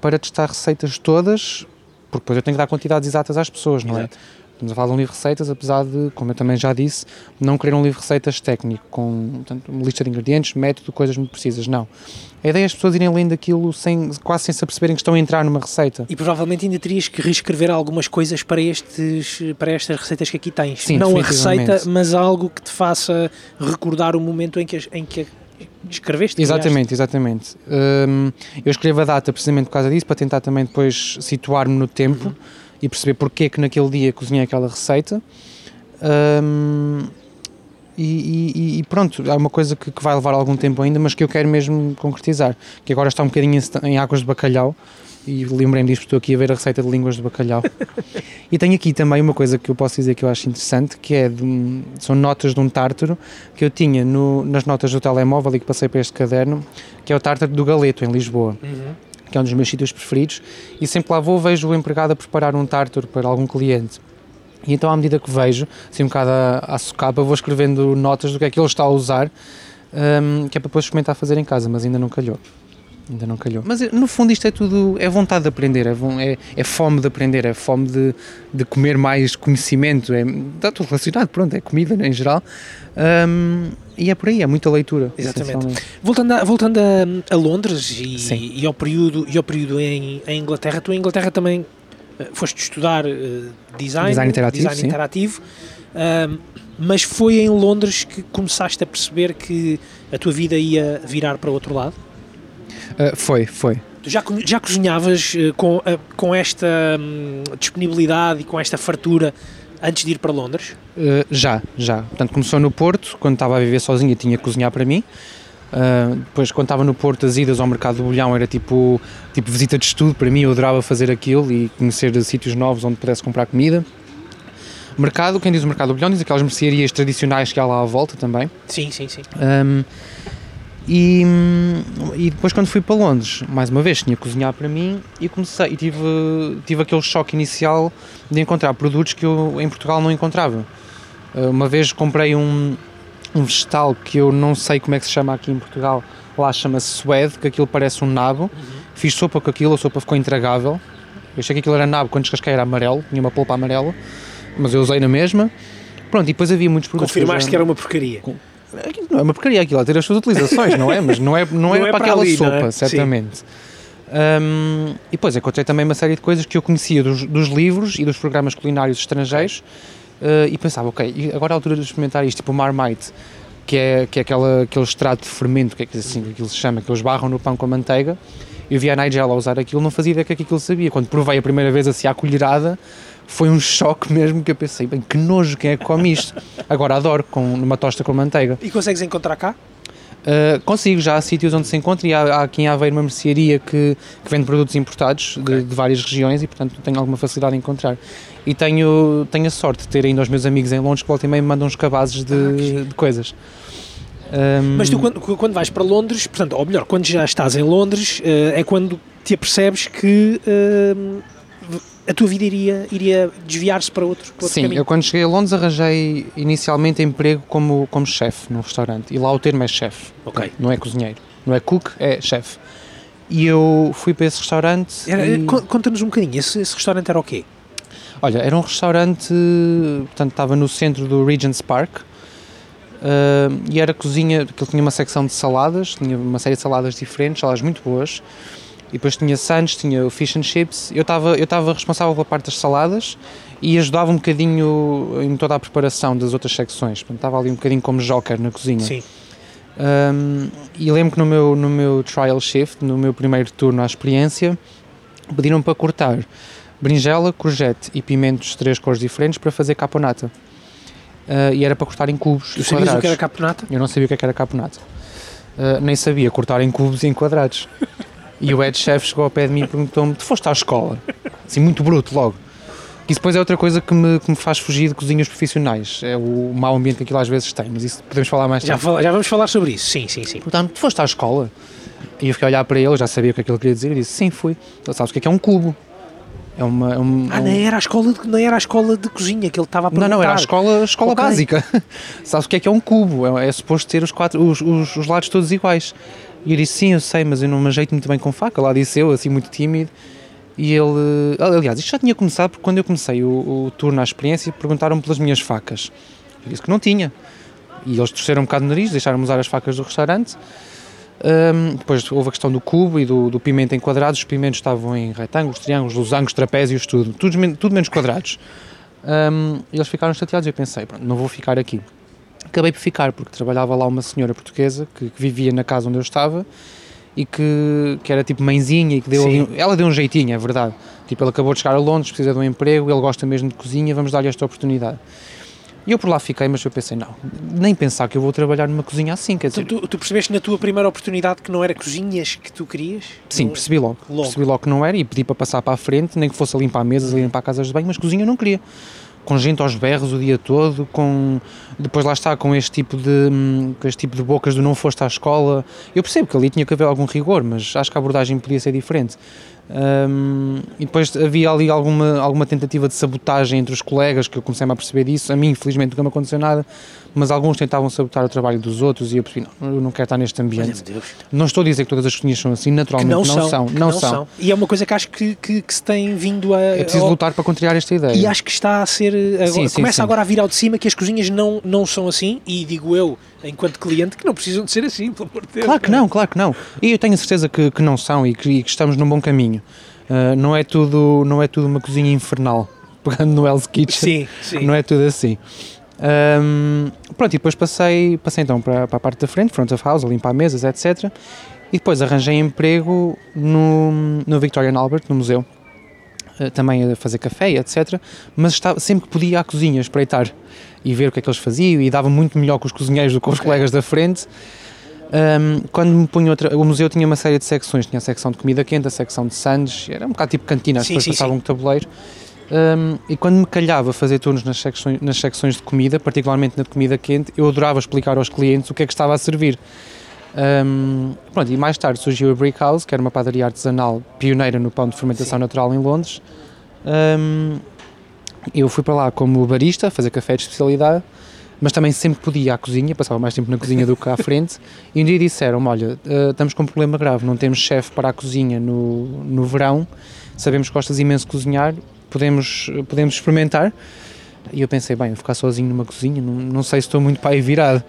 para testar receitas todas, porque depois eu tenho que dar quantidades exatas às pessoas, não Exato. é? Estamos a falar de um livro de receitas, apesar de, como eu também já disse, não querer um livro de receitas técnico, com portanto, uma lista de ingredientes, método, coisas muito precisas, não. A ideia é as pessoas irem lendo aquilo sem, quase sem se aperceberem que estão a entrar numa receita. E provavelmente ainda terias que reescrever algumas coisas para, estes, para estas receitas que aqui tens. Sim, não a receita, mas algo que te faça recordar o momento em que, em que escreveste. Exatamente, exatamente. Hum, eu escrevo a data precisamente por causa disso, para tentar também depois situar-me no tempo e perceber porque é que naquele dia cozinhei aquela receita. Hum, e, e- e pronto, é uma coisa que, que vai levar algum tempo ainda, mas que eu quero mesmo concretizar. Que agora está um bocadinho em, águas de bacalhau. E lembrei-me disso, porque estou aqui a ver a receita de línguas de bacalhau. e tenho aqui também uma coisa que eu posso dizer que eu acho interessante, que é de um- são notas de um tártaro que eu tinha no- nas notas do telemóvel e que passei para este caderno, que é o tártaro do Galeto, em Lisboa Uhum. Que é um dos meus sítios preferidos, e sempre lá vou, vejo o empregado a preparar um tártaro para algum cliente. E então, à medida que vejo, assim um bocado à, à socapa, vou escrevendo notas do que é que ele está a usar, hum, que é para depois experimentar fazer em casa, mas ainda não calhou. Ainda não calhou. Mas eh, no fundo isto é tudo, é vontade de aprender, é, é, é fome de aprender, é fome de, de comer mais conhecimento, é, está tudo relacionado, pronto, é comida né, em geral. Hum, e é por aí, é muita leitura. Exatamente. Voltando, a, voltando a, a Londres e, e ao período, e ao período em, em Inglaterra, tu em Inglaterra também uh, foste estudar uh, design, Design interativo, design interativo ahm, mas foi em Londres que começaste a perceber que a tua vida ia virar para o outro lado? Uh, foi, foi. Tu já, já cozinhavas eh, com, eh, com esta hum, disponibilidade e com esta fartura antes de ir para Londres? Uh, já, já. Portanto, começou no Porto, quando estava a viver sozinha tinha que cozinhar para mim. Uh, depois, quando estava no Porto, as idas ao mercado do bolhão era tipo, tipo visita de estudo para mim, eu adorava fazer aquilo e conhecer sítios novos onde pudesse comprar comida. Mercado, quem diz o mercado do bolhão diz aquelas mercearias tradicionais que há lá à volta também. Sim, sim, sim. Um, e, e depois quando fui para Londres, mais uma vez, tinha que cozinhar para mim e comecei, e tive, tive aquele choque inicial de encontrar produtos que eu em Portugal não encontrava. Uh, Uma vez comprei um, um vegetal que eu não sei como é que se chama aqui em Portugal, lá chama-se suede, que aquilo parece um nabo. Fiz sopa com aquilo, a sopa ficou intragável. Eu achei que aquilo era nabo, quando descasquei era amarelo, tinha uma polpa amarela, mas eu usei na mesma. Pronto, e depois havia muitos produtos. eu já- Confirmaste que era uma porcaria. Aquilo não é uma porcaria aquilo, ter as suas utilizações, não é? Mas não é, não era é para para aquela ali, não sopa, é? certamente. Hum, e depois encontrei também uma série de coisas que eu conhecia dos, dos livros e dos programas culinários estrangeiros eh, e pensava, ok, agora é a altura de experimentar isto, tipo o Marmite, que é, que é aquela, aquele extrato de fermento, que é que assim que aquilo se chama, que eles barram no pão com a manteiga. Eu vi a Nigella a usar aquilo, não fazia ideia é que aquilo sabia. Quando provei a primeira vez assim à colherada, foi um choque mesmo que eu pensei, bem, que nojo, quem é que come isto? Agora adoro, com, numa tosta com manteiga. E consegues encontrar cá? Uh, consigo, já há sítios onde se encontra e há, há aqui em Aveiro uma mercearia que, que vende produtos importados de, de várias regiões e portanto tenho alguma facilidade em encontrar. E tenho, tenho a sorte de ter ainda os meus amigos em Londres que volta e meia me mandam uns cabazes de, de coisas. Um, Mas tu, quando, quando vais para Londres, portanto, ou melhor, quando já estás em Londres, eh, é quando te apercebes que eh, a tua vida iria, iria desviar-se para outro, para outro Sim, caminho. eu quando cheguei a Londres arranjei inicialmente emprego como, como chefe num restaurante e lá o termo é chefe, Ok. não é cozinheiro, não é cook, é chefe. E eu fui para esse restaurante Era- e... con- Conta-nos um bocadinho, esse, esse restaurante era o quê? Olha, era um restaurante, portanto, estava no centro do Regent's Park ah, e era cozinha, que tinha uma secção de saladas, tinha uma série de saladas diferentes, saladas muito boas, e depois tinha sandes, tinha o fish and chips. Eu estava eu estava responsável pela parte das saladas e ajudava um bocadinho em toda a preparação das outras secções, portanto, estava ali um bocadinho como joker na cozinha. Sim. Um, e lembro que no meu, no meu trial shift, no meu primeiro turno à experiência, pediram para cortar berinjela, courgette e pimentos de três cores diferentes para fazer caponata. Uh, e era para cortar em cubos Tu e sabias quadrados. o que era caponata? Eu não sabia o que, é que era caponata. Uh, nem sabia cortar em cubos e em quadrados. e o head chef chegou ao pé de mim e perguntou-me: Tu foste à escola? Assim, muito bruto logo. Isso depois é outra coisa que me, que me faz fugir de cozinhas profissionais. É o mau ambiente que aquilo às vezes tem, mas isso podemos falar mais Já, tarde. fala- já vamos falar sobre isso, sim, sim, sim. Portanto, tu foste à escola? E eu fiquei a olhar para ele, já sabia o que é que ele queria dizer, e disse: Sim, fui. Ele sabes o que é que é um cubo? É uma. é um, Ah, é um- não era a escola de, não era a escola de cozinha que ele estava a Não, perguntar. não, era a escola, a escola Ok. básica. Sabes o que é que é um cubo? É, é suposto ter os, quatro, os, os, os lados todos iguais. E eu disse, sim, eu sei, mas eu não me ajeito muito bem com faca. Lá disse eu, assim, muito tímido. E ele... Aliás, isto já tinha começado, porque quando eu comecei o, o turno à experiência, perguntaram pelas minhas facas. Eu disse que não tinha. E eles torceram um bocado o nariz, deixaram-me usar as facas do restaurante. Hum, depois houve a questão do cubo e do, do pimento em quadrados. Os pimentos estavam em retângulos, triângulos, losangos, trapézios, tudo. Tudo, tudo menos quadrados. Hum, e eles ficaram chateados e eu pensei, pronto, não vou ficar aqui. Acabei por ficar, porque trabalhava lá uma senhora portuguesa que, que vivia na casa onde eu estava e que, que era tipo mãezinha e que deu ali, ela deu um jeitinho, é verdade. Tipo, ele acabou de chegar a Londres, precisa de um emprego, ele gosta mesmo de cozinha, vamos dar-lhe esta oportunidade. E eu por lá fiquei, mas eu pensei, não, nem pensar que eu vou trabalhar numa cozinha assim, quer dizer, Então, tu, tu percebeste na tua primeira oportunidade que não era cozinhas que tu querias? Sim, Não- percebi logo. Logo. Percebi logo que não era e pedi para passar para a frente, nem que fosse a limpar mesas, a limpar casas de banho, mas cozinha eu não queria. Com gente aos berros o dia todo, com depois lá está com este tipo de hum, com este tipo de bocas do não foste à escola. Eu percebo que ali tinha que haver algum rigor, mas acho que a abordagem podia ser diferente. Hum, e depois havia ali alguma, alguma tentativa de sabotagem entre os colegas, que eu comecei a perceber disso. A mim, infelizmente, nunca me aconteceu nada, mas alguns tentavam sabotar o trabalho dos outros e eu percebi, não, eu não quero estar neste ambiente. Deus. Não estou a dizer que todas as cozinhas são assim, naturalmente não, não, são. são. que Não, são. E é uma coisa que acho que, que, que se tem vindo a. É preciso ao- lutar para contrariar esta ideia. E acho que está a ser. eh, Agora, Sim, sim, começa sim. agora a vir ao de cima que as cozinhas não, não são assim, e digo eu, enquanto cliente, que não precisam de ser assim, pelo amor de Deus. Claro que não, claro que não. E eu tenho a certeza que, que não são e que, e que estamos num bom caminho. Uh, não, é tudo, não é tudo uma cozinha infernal, pegando no Hell's Kitchen. Sim, sim. Não é tudo assim. Um, pronto, e depois passei, passei então para, para a parte da frente, front of house, a limpar mesas, etc. E depois arranjei emprego no, no Victorian Albert, no museu, uh, também a fazer café, etc. Mas estava, sempre que podia à cozinha espreitar e ver o que é que eles faziam e dava muito melhor com os cozinheiros do que com os colegas da frente. Um, quando me punho outra, o museu tinha uma série de secções, tinha a secção de comida quente, a secção de sandes, era um bocado tipo cantina, as pessoas passavam sim. um tabuleiro. Um, e quando me calhava fazer turnos nas secções, nas secções de comida, particularmente na comida quente, eu adorava explicar aos clientes o que é que estava a servir. Um, pronto, e mais tarde surgiu a Brick House, que era uma padaria artesanal pioneira no pão de fermentação Sim. natural em Londres. Um, eu fui para lá como barista, fazer café de especialidade, mas também sempre podia ir à cozinha, passava mais tempo na cozinha do que à frente. E um dia disseram: Olha, eh, estamos com um problema grave, não temos chefe para a cozinha no, no verão, sabemos que gostas imenso de cozinhar, podemos, podemos experimentar. E eu pensei: Bem, eu ficar sozinho numa cozinha, não, não sei se estou muito para aí virado.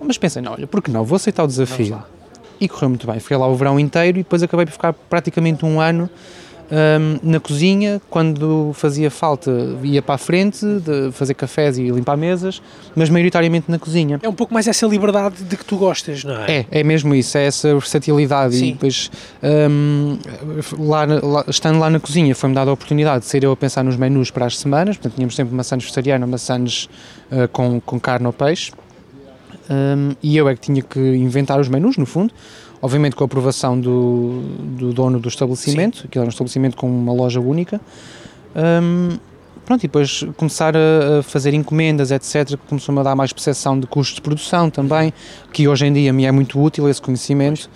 Mas pensei: Não, olha, por que não? Vou aceitar o desafio. E correu muito bem. Fiquei lá o verão inteiro e depois acabei por ficar praticamente um ano hum, na cozinha. Quando fazia falta, ia para a frente de fazer cafés e limpar mesas, mas maioritariamente na cozinha. É um pouco mais essa liberdade de que tu gostas, não é? É, é mesmo isso, é essa versatilidade Sim. e depois hum, lá, lá- estando lá na cozinha foi-me dada a oportunidade de ser eu a pensar nos menus para as semanas, portanto tínhamos sempre maçãs vegetariana, maçãs uh, com, com carne ou peixe Hum, e eu é que tinha que inventar os menus no fundo, obviamente com a aprovação do, do dono do estabelecimento, que era um estabelecimento com uma loja única. Hum, pronto, e depois começar a, fazer encomendas, etc., começou-me a dar mais percepção de custos de produção também, que hoje em dia me é muito útil esse conhecimento.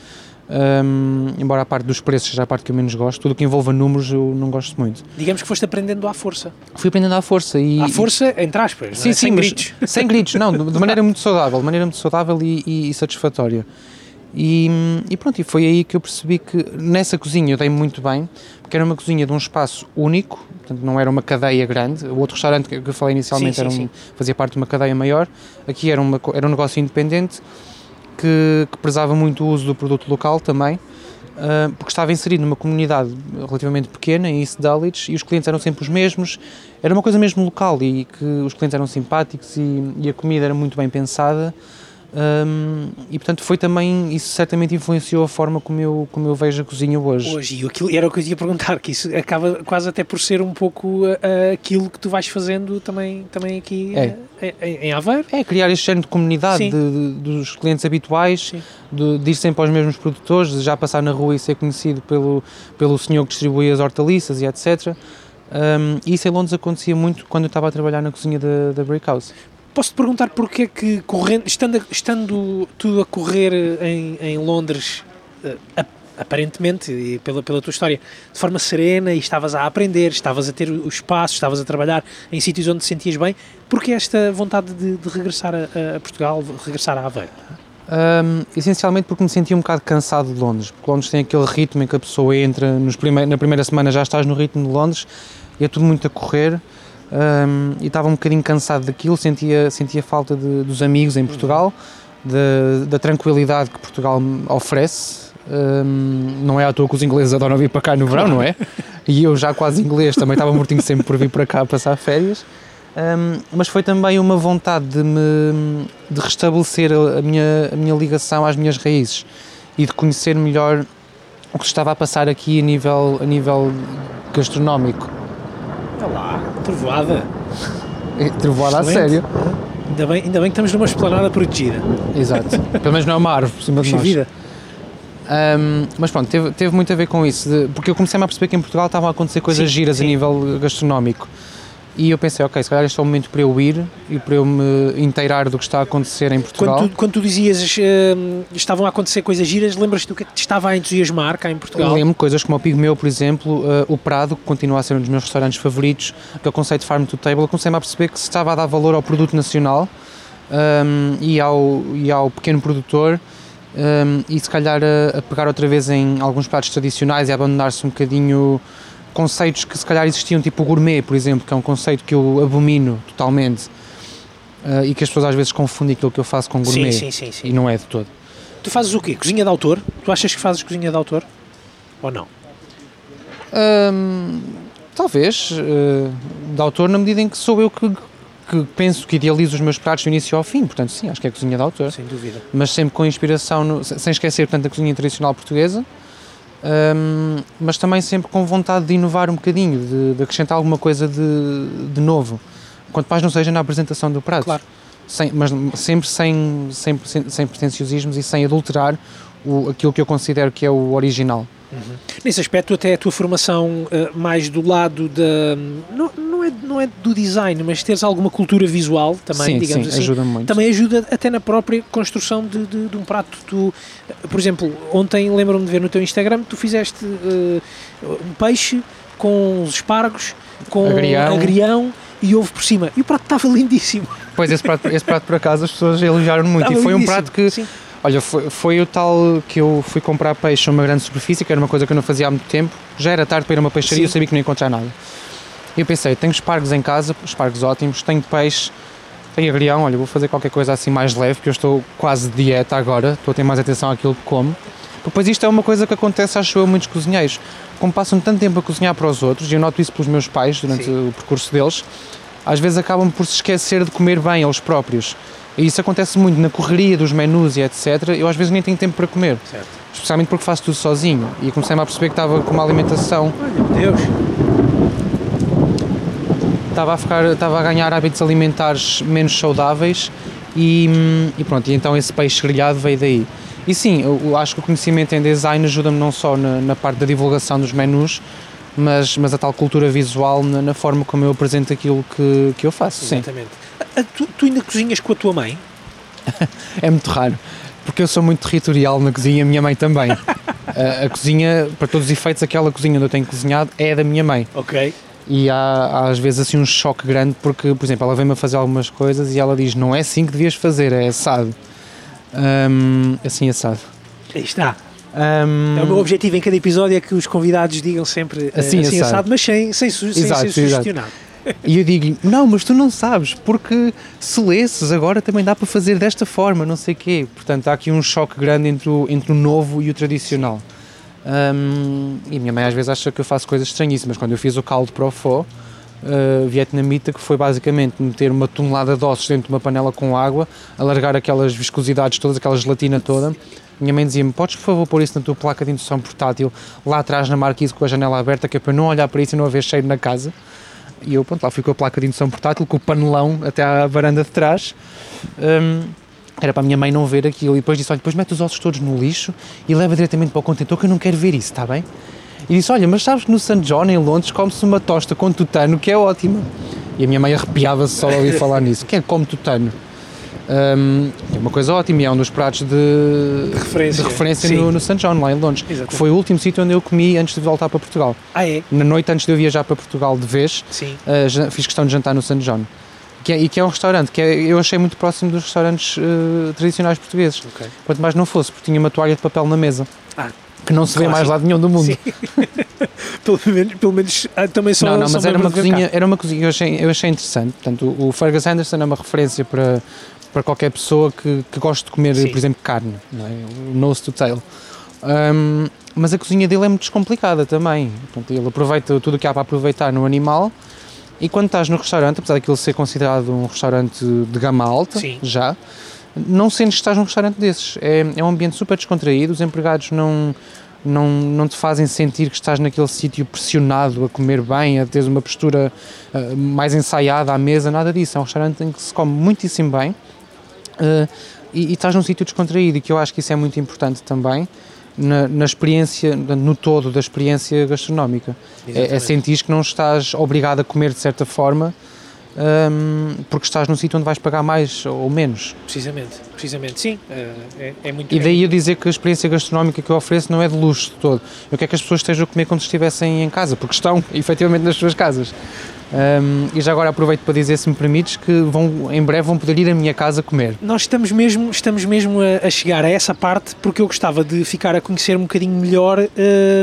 Hum, embora a parte dos preços seja a parte que eu menos gosto, tudo o que envolva números eu não gosto muito. Digamos que foste aprendendo à força. Fui aprendendo à força e. À força, entre aspas, Sim, é? sim, sem gritos. Sem gritos, não, de de maneira muito saudável, de maneira muito saudável e, e- e satisfatória. E, e pronto, e foi aí que eu percebi que nessa cozinha eu dei muito bem, porque era uma cozinha de um espaço único, portanto não era uma cadeia grande. O outro restaurante que eu falei inicialmente Sim, sim, era um- sim. fazia parte de uma cadeia maior, aqui era, uma, era um negócio independente que, que prezava muito o uso do produto local também. ah, porque estava inserido numa comunidade relativamente pequena em East Dulwich e os clientes eram sempre os mesmos, era uma coisa mesmo local e que os clientes eram simpáticos e, e a comida era muito bem pensada hum, e portanto foi também, isso certamente influenciou a forma como eu, como eu vejo a cozinha hoje. Hoje, e aquilo, era o que eu ia perguntar, que isso acaba quase até por ser um pouco ah, aquilo que tu vais fazendo também, também aqui É. ah, em, em Aveiro. É, criar este género de comunidade de- de- dos clientes habituais, Sim. de, de ir sempre aos mesmos produtores, de já passar na rua e ser conhecido pelo, pelo senhor que distribui as hortaliças e etc. Um, isso em Londres acontecia muito quando eu estava a trabalhar na cozinha da, da Break House. Posso-te perguntar porque é que, correndo, estando, estando tudo a correr em, em Londres, eh, ap- aparentemente, e pela, pela tua história, de forma serena e estavas a aprender, estavas a ter o espaço, estavas a trabalhar em sítios onde te sentias bem, porque esta vontade de, de regressar a, a Portugal, regressar a Aveiro? Um, essencialmente porque me sentia um bocado cansado de Londres, porque Londres tem aquele ritmo em que a pessoa entra, nos prime na primeira semana já estás no ritmo de Londres e é tudo muito a correr. Um, e estava um bocadinho cansado daquilo, sentia, sentia falta de- dos amigos em Portugal, da- da tranquilidade que Portugal oferece. Um, não é à toa que os ingleses adoram vir para cá no verão, não é? E eu já quase inglês também estava mortinho sempre por vir para cá passar férias. Um, mas foi também uma vontade de me de restabelecer a, a minha, a minha ligação às minhas raízes e de conhecer melhor o que estava a passar aqui a nível, a nível gastronómico. Olha lá, trovoada. Trevoada a sério. Ainda bem, ainda bem que estamos numa esplanada protegida. Exato. Pelo menos não é uma árvore por cima de nós. vida. Um, mas pronto, teve, teve muito a ver com isso, de- porque eu comecei a perceber que em Portugal estavam a acontecer coisas Sim, giras sim. a nível gastronómico. E eu pensei, ok, se calhar este é o momento para eu ir e para eu me inteirar do que está a acontecer em Portugal. Quando tu, quando tu dizias hum, estavam a acontecer coisas giras, lembras-te do que é que te estava a entusiasmar cá em Portugal? Lembro coisas como o Pigmeu, por exemplo, uh, o Prado, que continua a ser um dos meus restaurantes favoritos, que é o conceito Farm to Table, eu comecei-me a perceber que se estava a dar valor ao produto nacional um, e, ao, e ao pequeno produtor um, e se calhar a, a pegar outra vez em alguns pratos tradicionais e a abandonar-se um bocadinho conceitos que se calhar existiam, tipo o gourmet, por exemplo, que é um conceito que eu abomino totalmente uh, e que as pessoas às vezes confundem aquilo que eu faço com gourmet sim, sim, sim, e não é de todo. Tu fazes o quê? Cozinha de autor? Tu achas que fazes cozinha de autor? Ou não? Hum, talvez, uh, de autor, na medida em que sou eu que, que penso que idealizo os meus pratos do início ao fim. Portanto, sim, acho que é cozinha de autor. Sem dúvida. Mas sempre com inspiração, no, sem esquecer, portanto, a cozinha tradicional portuguesa. Um, mas também sempre com vontade de inovar um bocadinho, de, de acrescentar alguma coisa de, de novo. Quanto mais não seja na apresentação do prato. Claro. Sem, mas sempre sem, sem, sem pretenciosismos e sem adulterar o, aquilo que eu considero que é o original. Uhum. Nesse aspecto, até a tua formação uh, mais do lado da. Não, não, é, não é do design, mas teres alguma cultura visual também, sim, digamos sim, assim. ajuda muito. Também ajuda até na própria construção de, de, de um prato. Tu, por exemplo, ontem lembro-me de ver no teu Instagram, tu fizeste uh, um peixe com os espargos, com agrião. agrião e ovo por cima. E o prato estava lindíssimo. Pois, esse prato, esse prato por acaso as pessoas elogiaram muito. Estava e foi lindíssimo. um prato que. Sim. Olha, foi, foi o tal que eu fui comprar peixe a uma grande superfície, que era uma coisa que eu não fazia há muito tempo. Já era tarde para ir a uma peixaria, Sim. eu sabia que não ia encontrar nada. E eu pensei, tenho espargos em casa, espargos ótimos, tenho peixe, tenho agrião, olha, vou fazer qualquer coisa assim mais leve, porque eu estou quase de dieta agora, estou a ter mais atenção àquilo que como. Depois isto é uma coisa que acontece, acho eu, a muitos cozinheiros. Como passam tanto tempo a cozinhar para os outros, e eu noto isso pelos meus pais durante Sim. o percurso deles, às vezes acabam por se esquecer de comer bem eles próprios. E isso acontece muito na correria dos menus e etc. Eu às vezes nem tenho tempo para comer, Certo. especialmente porque faço tudo sozinho. E comecei-me a perceber que estava com uma alimentação, Olha, Deus. estava a, ficar, estava a ganhar hábitos alimentares menos saudáveis e, e pronto, e então esse peixe grelhado veio daí. E sim, eu, acho que o conhecimento em design ajuda-me não só na, na parte da divulgação dos menus, mas, mas a tal cultura visual na, na forma como eu apresento aquilo que, que eu faço. Sim, Exatamente. A- tu, tu ainda cozinhas com a tua mãe? é muito raro, porque eu sou muito territorial na cozinha, a minha mãe também. a, a cozinha, para todos os efeitos, aquela cozinha onde eu tenho cozinhado é da minha mãe. Ok. E há, há às vezes assim um choque grande porque, por exemplo, ela vem-me a fazer algumas coisas e ela diz não é assim que devias fazer, é assado. Hum, assim assado. Aí está. Hum, É o meu objetivo em cada episódio é que os convidados digam sempre eh, Assim assim, assado. assado, mas sem, sem, sem Exato, ser exato. E eu digo-lhe, não, mas tu não sabes, porque se lesses agora também dá para fazer desta forma, não sei o quê. Portanto, há aqui um choque grande entre o, entre o novo e o tradicional. Hum, e a minha mãe às vezes acha que eu faço coisas estranhíssimas. Quando eu fiz o caldo para o fó, uh, vietnamita, que foi basicamente meter uma tonelada de ossos dentro de uma panela com água, alargar aquelas viscosidades todas, aquela gelatina toda. Minha mãe dizia-me, podes por favor pôr isso na tua placa de indução portátil, lá atrás na marquise com a janela aberta, que é para eu não olhar para isso e não haver cheiro na casa. E eu, pronto, lá fui com a placa de indução portátil, com o panelão até à varanda de trás. Hum, era para a minha mãe não ver aquilo. E depois disse: Olha, depois mete os ossos todos no lixo e leva diretamente para o contentor que eu não quero ver isso, está bem? E disse: Olha, mas sabes que no St. John, em Londres, come-se uma tosta com tutano que é ótima. E a minha mãe arrepiava-se só ao ouvir falar nisso. Quem é come tutano? É uma coisa ótima e é um dos pratos de, de referência. referência Sim. no, no St. John, lá em Londres. Exatamente. Que foi o último sítio onde eu comi antes de voltar para Portugal. Ah, é? Na noite antes de eu viajar para Portugal de vez. Uh, fiz questão de jantar no St. John. Que é, e que é um restaurante que é- eu achei muito próximo dos restaurantes uh, tradicionais portugueses. Ok. Quanto mais não fosse, porque tinha uma toalha de papel na mesa. Ah, que não se vê mais clássico. lado nenhum do mundo. Sim. pelo menos, pelo menos ah, também só Não, não, mas era uma, de cozinha, cá. era uma cozinha que eu achei, eu achei interessante. Portanto, o, o Fergus Anderson é uma referência para, para qualquer pessoa que, que goste de comer, Sim. por exemplo, carne. Não é? O nose to tail. Um, mas a cozinha dele é muito descomplicada também. Portanto, ele aproveita tudo o que há para aproveitar no animal. E quando estás no restaurante, apesar daquilo ser considerado um restaurante de gama alta, Sim. já, não sentes que estás num restaurante desses. É, é um ambiente super descontraído, os empregados não, não, não te fazem sentir que estás naquele sítio pressionado a comer bem, a teres uma postura ah, mais ensaiada à mesa, nada disso. É um restaurante em que se come muitíssimo bem ah, e, e estás num sítio descontraído, e que eu acho que isso é muito importante também. Na, na experiência, no todo da experiência gastronómica. É, é sentir que não estás obrigado a comer de certa forma hum, porque estás num sítio onde vais pagar mais ou menos. Precisamente, precisamente, sim. eh, É, é muito E daí eu dizer que a experiência gastronómica que eu ofereço não é de luxo de todo. Eu quero que as pessoas estejam a comer se estivessem em casa, porque estão efetivamente nas suas casas. Hum, e já agora aproveito para dizer, se me permites, que vão, em breve vão poder ir à minha casa comer. Nós estamos mesmo, estamos mesmo a, a chegar a essa parte porque eu gostava de ficar a conhecer um bocadinho melhor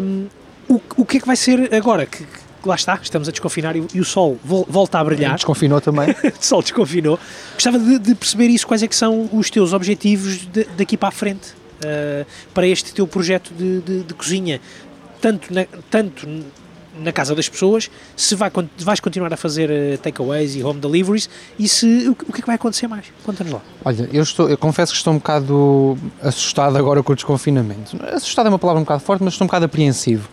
hum, o, o que é que vai ser agora. Que, que lá está, estamos a desconfinar e, o- e o sol vol- volta a brilhar. Desconfinou também. o sol desconfinou. Gostava de, de perceber isso, quais é que são os teus objetivos de- daqui para a frente uh, para este teu projeto de, de- de cozinha. Tanto, na- tanto na casa das pessoas, se vai, vais continuar a fazer uh, takeaways e home deliveries e se, o, o, que é que vai acontecer mais? Conta-nos lá. Olha, eu, estou, eu confesso que estou um bocado assustado agora com o desconfinamento. Assustado é uma palavra um bocado forte, mas estou um bocado apreensivo.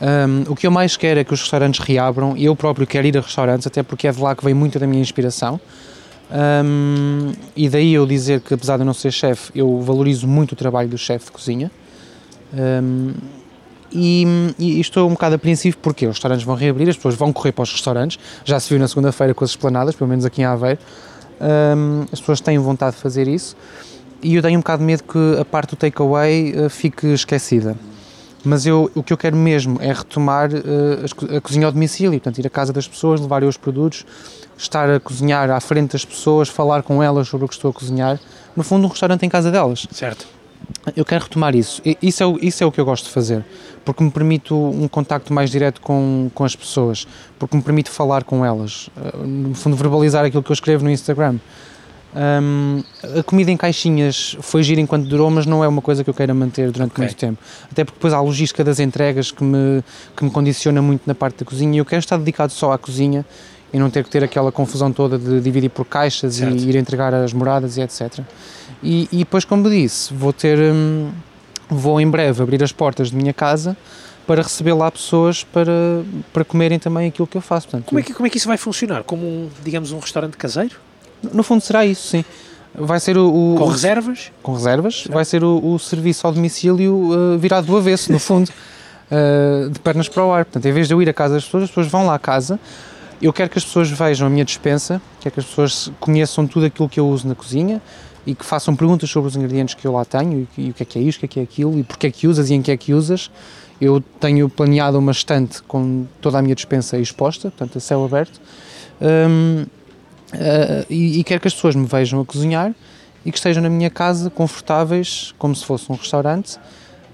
Um, o que eu mais quero é que os restaurantes reabram e eu próprio quero ir a restaurantes, até porque é de lá que vem muita da minha inspiração. Um, e daí eu dizer que, apesar de eu não ser chefe, eu valorizo muito o trabalho do chefe de cozinha. Um, e, e, estou um bocado apreensivo porque os restaurantes vão reabrir, as pessoas vão correr para os restaurantes. Já se viu na segunda-feira com as esplanadas, pelo menos aqui em Aveiro. Um, as pessoas têm vontade de fazer isso. E eu tenho um bocado de medo que a parte do takeaway uh, fique esquecida mas eu, o que eu quero mesmo é retomar uh, a cozinha ao domicílio, portanto, ir à casa das pessoas, levar os produtos, estar a cozinhar à frente das pessoas, falar com elas sobre o que estou a cozinhar. No fundo, um restaurante em casa delas. Certo. Eu quero retomar isso. Isso é, o, isso é o que eu gosto de fazer, porque me permite um contacto mais direto com, com as pessoas, porque me permite falar com elas, eh, no fundo, verbalizar aquilo que eu escrevo no Instagram. Um, a comida em caixinhas foi gira enquanto durou, mas não é uma coisa que eu queira manter durante okay. muito tempo. Até porque depois há a logística das entregas que me, que me condiciona muito na parte da cozinha e eu quero estar dedicado só à cozinha e não ter que ter aquela confusão toda de dividir por caixas certo. e ir entregar as moradas e etc. E, e depois, como disse, vou ter, hum, vou em breve abrir as portas de minha casa para receber lá pessoas para, para comerem também aquilo que eu faço. Portanto, como, é que, como é que isso vai funcionar? Como, um, digamos, um restaurante caseiro? No fundo será isso, sim. Vai ser o, o com reservas? Com reservas. Vai ser o, o, serviço ao domicílio uh, virado do avesso, no fundo, uh, de pernas para o ar. Portanto, em vez de eu ir à casa das pessoas, as pessoas vão lá à casa. Eu quero que as pessoas vejam a minha dispensa, quero que as pessoas conheçam tudo aquilo que eu uso na cozinha e que façam perguntas sobre os ingredientes que eu lá tenho e, e o que é que é isto, o que é que é aquilo e porque é que usas e em que é que usas. Eu tenho planeado uma estante com toda a minha dispensa exposta, portanto, a céu aberto. Um, Uh, e, e, quero que as pessoas me vejam a cozinhar e que estejam na minha casa confortáveis, como se fosse um restaurante,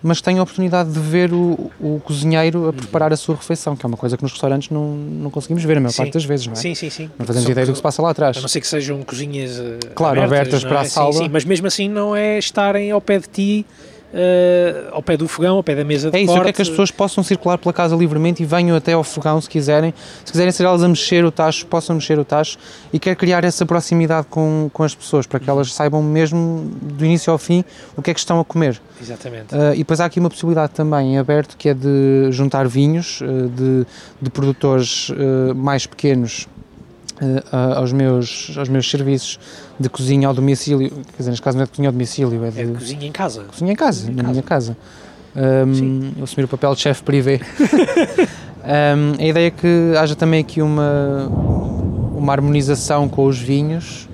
mas tenham a oportunidade de ver o, o cozinheiro a preparar a sua refeição, que é uma coisa que nos restaurantes não, não conseguimos ver a maior sim. parte das vezes, não é? Sim, sim, sim. Não fazemos ideia do que se passa lá atrás. A não ser que sejam cozinhas uh, claro, abertas, abertas para é? a sala. Sim, sim, mas mesmo assim não é estarem ao pé de ti uh, ao pé do fogão, ao pé da mesa de É isso, corte. eu quero que as pessoas possam circular pela casa livremente e venham até ao fogão se quiserem. Se quiserem ser elas a mexer o tacho, possam mexer o tacho e quero criar essa proximidade com, com as pessoas para que elas saibam mesmo do início ao fim o que é que estão a comer. Exatamente. Uh, e depois há aqui uma possibilidade também em aberto que é de juntar vinhos uh, de, de produtores mais pequenos aos, meus, aos meus serviços de cozinha ao domicílio, quer dizer, neste caso não é de cozinha ao domicílio, é de, é de cozinha em casa. Cozinha em casa, cozinha na casa. minha casa. Um, eu assumir o papel de chefe privê. um, a ideia é que haja também aqui uma, uma harmonização com os vinhos.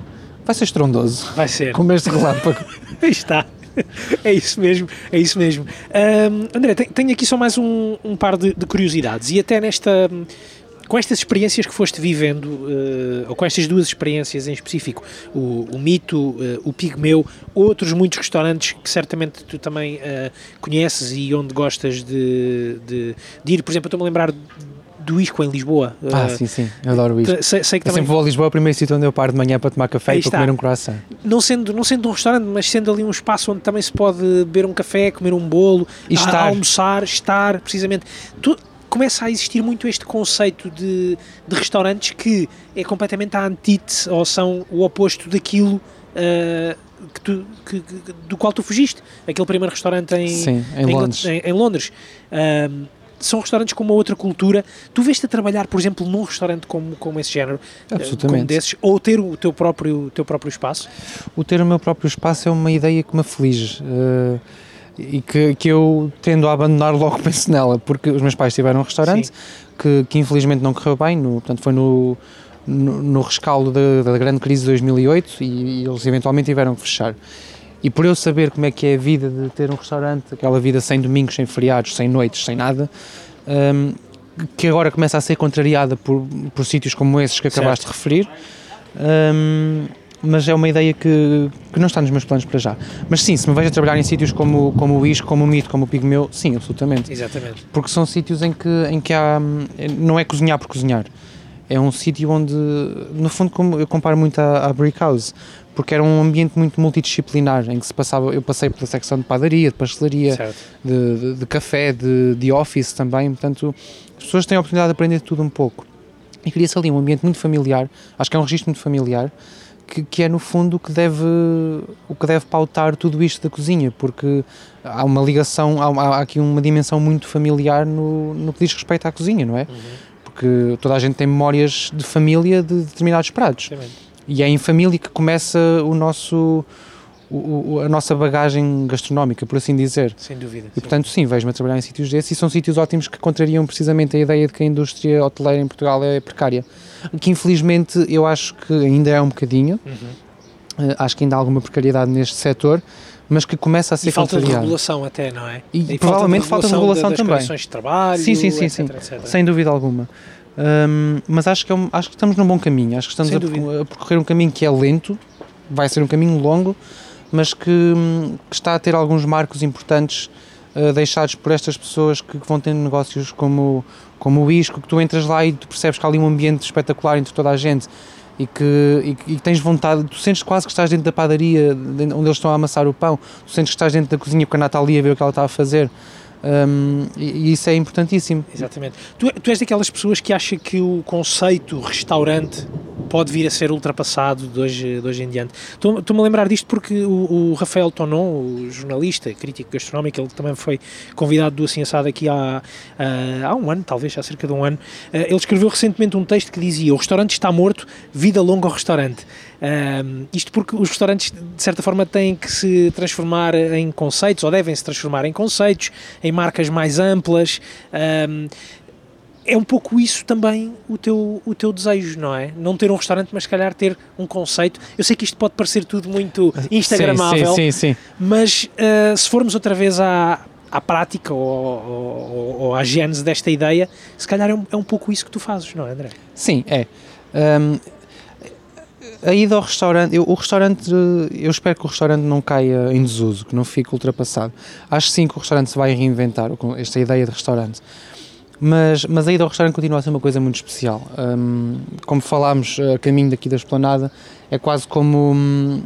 Vai ser estrondoso. Vai ser. Com este relâmpago. Está. É isso mesmo, é isso mesmo. Um, André, tenho aqui só mais um, um par de, de curiosidades e até nesta com estas experiências que foste vivendo, uh, ou com estas duas experiências em específico, o, o Mito, uh, o Pigmeu, outros muitos restaurantes que certamente tu também uh, conheces e onde gostas de, de, de ir, por exemplo, estou-me a lembrar do Isco em Lisboa. Ah, sim, sim, eu adoro o Isco. Sei, sei que eu também... sempre vou a Lisboa, é o primeiro sítio onde eu paro de manhã para tomar café Aí e para comer um croissant. Não sendo, não sendo um restaurante, mas sendo ali um espaço onde também se pode beber um café, comer um bolo, e estar. almoçar, estar, precisamente. Tu, começa a existir muito este conceito de, de restaurantes que é completamente a antítese ou são o oposto daquilo uh, que tu, que, que, do qual tu fugiste. Aquele primeiro restaurante em, Sim, em, em Londres. Em, em Londres. Uh, são restaurantes com uma outra cultura. Tu vês-te a trabalhar, por exemplo, num restaurante como, como esse género, ah, Absolutamente. como desses, ou ter o teu próprio, teu próprio espaço? O ter o meu próprio espaço é uma ideia que me aflige. Uh, e que, que eu tendo a abandonar logo penso nela, porque os meus pais tiveram um restaurante que, que infelizmente não correu bem, no, portanto foi no, no, no rescaldo da, da, grande crise de 2008 e, e, eles eventualmente tiveram que fechar. E por eu saber como é que é a vida de ter um restaurante, aquela vida sem domingos, sem feriados, sem noites, sem nada, um, que agora começa a ser contrariada por, por sítios como esses que acabaste certo. de referir, um, mas é uma ideia que, que não está nos meus planos para já. Mas sim, se me vejo a trabalhar em sítios como, como o Isco, como o Mito, como o Pigmeu, sim, absolutamente. Exatamente. Porque são sítios em que, em que há, não é cozinhar por cozinhar, é um sítio onde, no fundo, como eu comparo muito à, à Brick House, porque era um ambiente muito multidisciplinar, em que se passava, eu passei pela secção de padaria, de pastelaria, de, de, de, café, de, de office também, portanto, as pessoas têm a oportunidade de aprender tudo um pouco. E cria-se ali um ambiente muito familiar, acho que é um registro muito familiar, que, que, é no fundo o que deve o que deve pautar tudo isto da cozinha porque há uma ligação há, há aqui uma dimensão muito familiar no, no que diz respeito à cozinha não é uhum. porque toda a gente tem memórias de família de determinados pratos e é em família que começa o nosso o, a nossa bagagem gastronómica, por assim dizer. Sem dúvida. E portanto, sim, vejo-me a trabalhar em sítios desses e são sítios ótimos que contrariam precisamente a ideia de que a indústria hoteleira em Portugal é precária. Que infelizmente eu acho que ainda é um bocadinho, uhum. acho que ainda há alguma precariedade neste setor, mas que começa a ser e falta de regulação até, não é? E, e provavelmente falta de regulação, falta de regulação também. de trabalho, sim, sim, sim, etc, sim. Etc. sem dúvida alguma. Um, mas acho que, é um, acho que estamos num bom caminho, acho que estamos a, a, percorrer um caminho que é lento, vai ser um caminho longo, mas que, que está a ter alguns marcos importantes uh, deixados por estas pessoas que, que, vão tendo negócios como, como o Isco, que tu entras lá e tu percebes que há ali um ambiente espetacular entre toda a gente e que, e, e tens vontade, tu sentes quase que estás dentro da padaria onde eles estão a amassar o pão, tu sentes que estás dentro da cozinha porque a Natalia vê o que ela está a fazer. Um, e, e, isso é importantíssimo. Exatamente. Tu, tu és daquelas pessoas que acha que o conceito restaurante pode vir a ser ultrapassado de hoje, de hoje em diante. Estou-me a lembrar disto porque o, o, Rafael Tonon, o jornalista, crítico gastronómico, ele também foi convidado do Assim Assado aqui há, há um ano, talvez há cerca de um ano, eh, ele escreveu recentemente um texto que dizia o restaurante está morto, vida longa ao restaurante. Um, isto porque os restaurantes, de certa forma, têm que se transformar em conceitos, ou devem se transformar em conceitos, em marcas mais amplas. Um, é um pouco isso também o teu, o teu desejo, não é? Não ter um restaurante, mas se calhar ter um conceito. Eu sei que isto pode parecer tudo muito instagramável, sim, sim, sim, mas uh, se formos outra vez à, à prática ou, ou, ou, à gênese desta ideia, se calhar é um, é um pouco isso que tu fazes, não é, André? Sim, é. Um, a ida ao restaurante, eu, o restaurante, eu espero que o restaurante não caia em desuso, que não fique ultrapassado. Acho sim que o restaurante se vai reinventar, esta ideia de restaurante. Mas, mas a ida ao restaurante continua a ser uma coisa muito especial. Um, como falámos a caminho daqui da esplanada, é quase como. Um,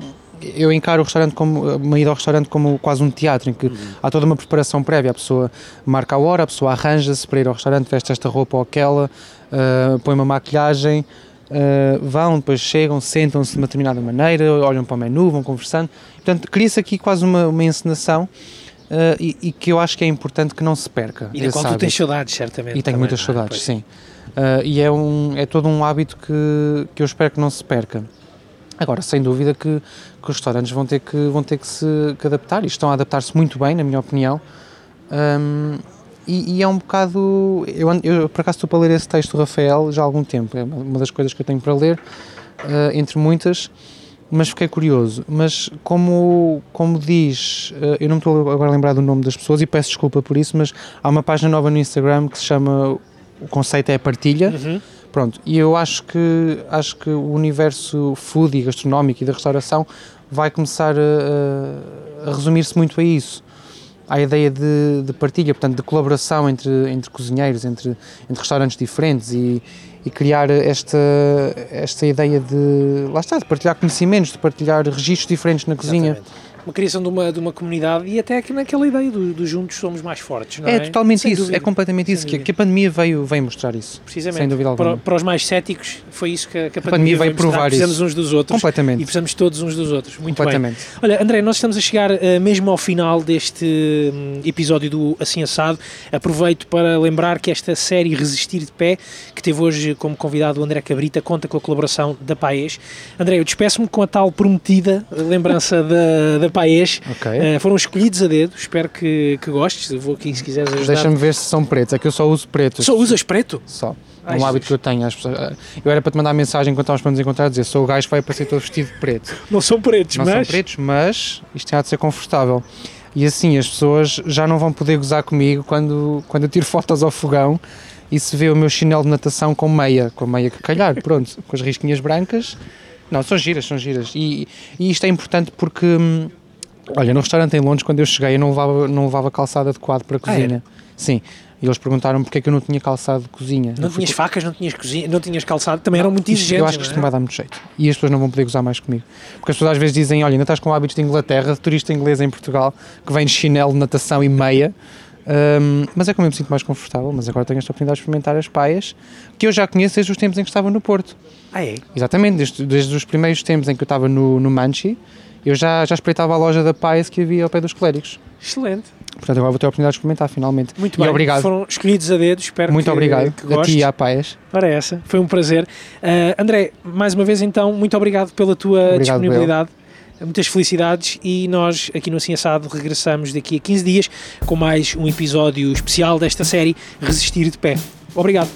eu encaro o restaurante como uma ida ao restaurante como quase um teatro em que uhum. há toda uma preparação prévia. A pessoa marca a hora, a pessoa arranja-se para ir ao restaurante, veste esta roupa ou aquela, uh, põe uma maquilhagem, uh, vão, depois chegam, sentam-se de uma determinada maneira, olham para o menu, vão conversando. Portanto, cria-se aqui quase uma, uma encenação Uh, e, e, que eu acho que é importante que não se perca. E da qual tu tens saudades, certamente. E tenho muitas é? saudades, é? sim. Uh, e é, um, é todo um hábito que, que eu espero que não se perca. Agora, sem dúvida que, que os restaurantes vão ter que, vão ter que se que adaptar e estão a adaptar-se muito bem, na minha opinião. Um, e, e, é um bocado. Eu, eu, por acaso, estou para ler esse texto do Rafael já há algum tempo. É uma das coisas que eu tenho para ler, uh, entre muitas mas fiquei curioso. Mas como, como diz, eh, eu não me estou agora a lembrar do nome das pessoas e peço desculpa por isso, mas há uma página nova no Instagram que se chama o conceito é partilha. Uhum. Pronto, e eu acho que acho que o universo food e gastronómico e da restauração vai começar a, a resumir-se muito a isso. À ideia de, de, partilha, portanto, de colaboração entre, entre cozinheiros, entre, entre restaurantes diferentes e, e criar esta, esta ideia de, lá está, de partilhar conhecimentos, de partilhar registros diferentes na cozinha. Exatamente uma criação de uma, de uma comunidade e até aqui naquela ideia do, do juntos somos mais fortes, não é? É totalmente Sem isso, dúvida. é completamente isso, que, que, a pandemia veio, veio mostrar isso. Precisamente. Sem dúvida alguma. Para, para os mais céticos, foi isso que, que a, a, pandemia, veio provar Precisamos uns dos outros. Completamente. E precisamos todos uns dos outros. Muito completamente. bem. Olha, André, nós estamos a chegar uh, mesmo ao final deste um, episódio do Assim Assado. Aproveito para lembrar que esta série Resistir de Pé, que teve hoje como convidado o André Cabrita, conta com a colaboração da Paes. André, eu despeço-me com a tal prometida lembrança da, da Paes. Ok. Uh, foram escolhidos a dedo, espero que, que gostes. Eu vou aqui se quiseres ajudar. Deixa-me ver se são pretos, é que eu só uso pretos. Só usas preto? Só. É um hábito que eu tenho. Pessoas, eh, eu era para te mandar mensagem enquanto estávamos para nos encontrar dizer sou o gajo que vai aparecer todo vestido de preto. Não são pretos, não mas. Não são pretos, mas isto tem de ser confortável. E assim as pessoas já não vão poder gozar comigo quando, quando eu tiro fotos ao fogão e se vê o meu chinelo de natação com meia, com meia que calhar, pronto, com as risquinhas brancas. Não, são giras, são giras. E, e isto é importante porque. Hum, Olha, no restaurante em Londres, quando eu cheguei, eu não levava, não levava calçado adequado para a Ah, cozinha. Sim. E eles perguntaram porque é que eu não tinha calçado de cozinha. Não Eu fui tinhas facas, não tinhas cozinha, não tinhas calçado, também eram muito Isto- exigentes. eu acho que isto não não é? vai dar muito jeito. E as pessoas não vão poder gozar mais comigo. Porque as pessoas às vezes dizem: Olha, ainda estás com hábitos de Inglaterra, de turista inglês em Portugal, que vem de chinelo, natação e meia. Hum, mas é como eu me sinto mais confortável. Mas agora tenho esta oportunidade de experimentar as paias, que eu já conheço desde os tempos em que estava no Porto. Ah, é? Exatamente, desde, desde os primeiros tempos em que eu estava no, no Manchi, eu já, já espreitava a loja da Paias que havia ao pé dos clérigos. Excelente. Portanto, agora vou ter a oportunidade de experimentar finalmente. Muito e bem. obrigado. Foram escolhidos a dedo, espero Muito que, obrigado que a gostes. ti e à Paias. Ora essa, foi um prazer. Ah, André, mais uma vez então, muito obrigado pela tua Obrigado, disponibilidade. Muitas felicidades e nós aqui no Assim Assado regressamos daqui a 15 dias com mais um episódio especial desta série Resistir de Pé. Obrigado.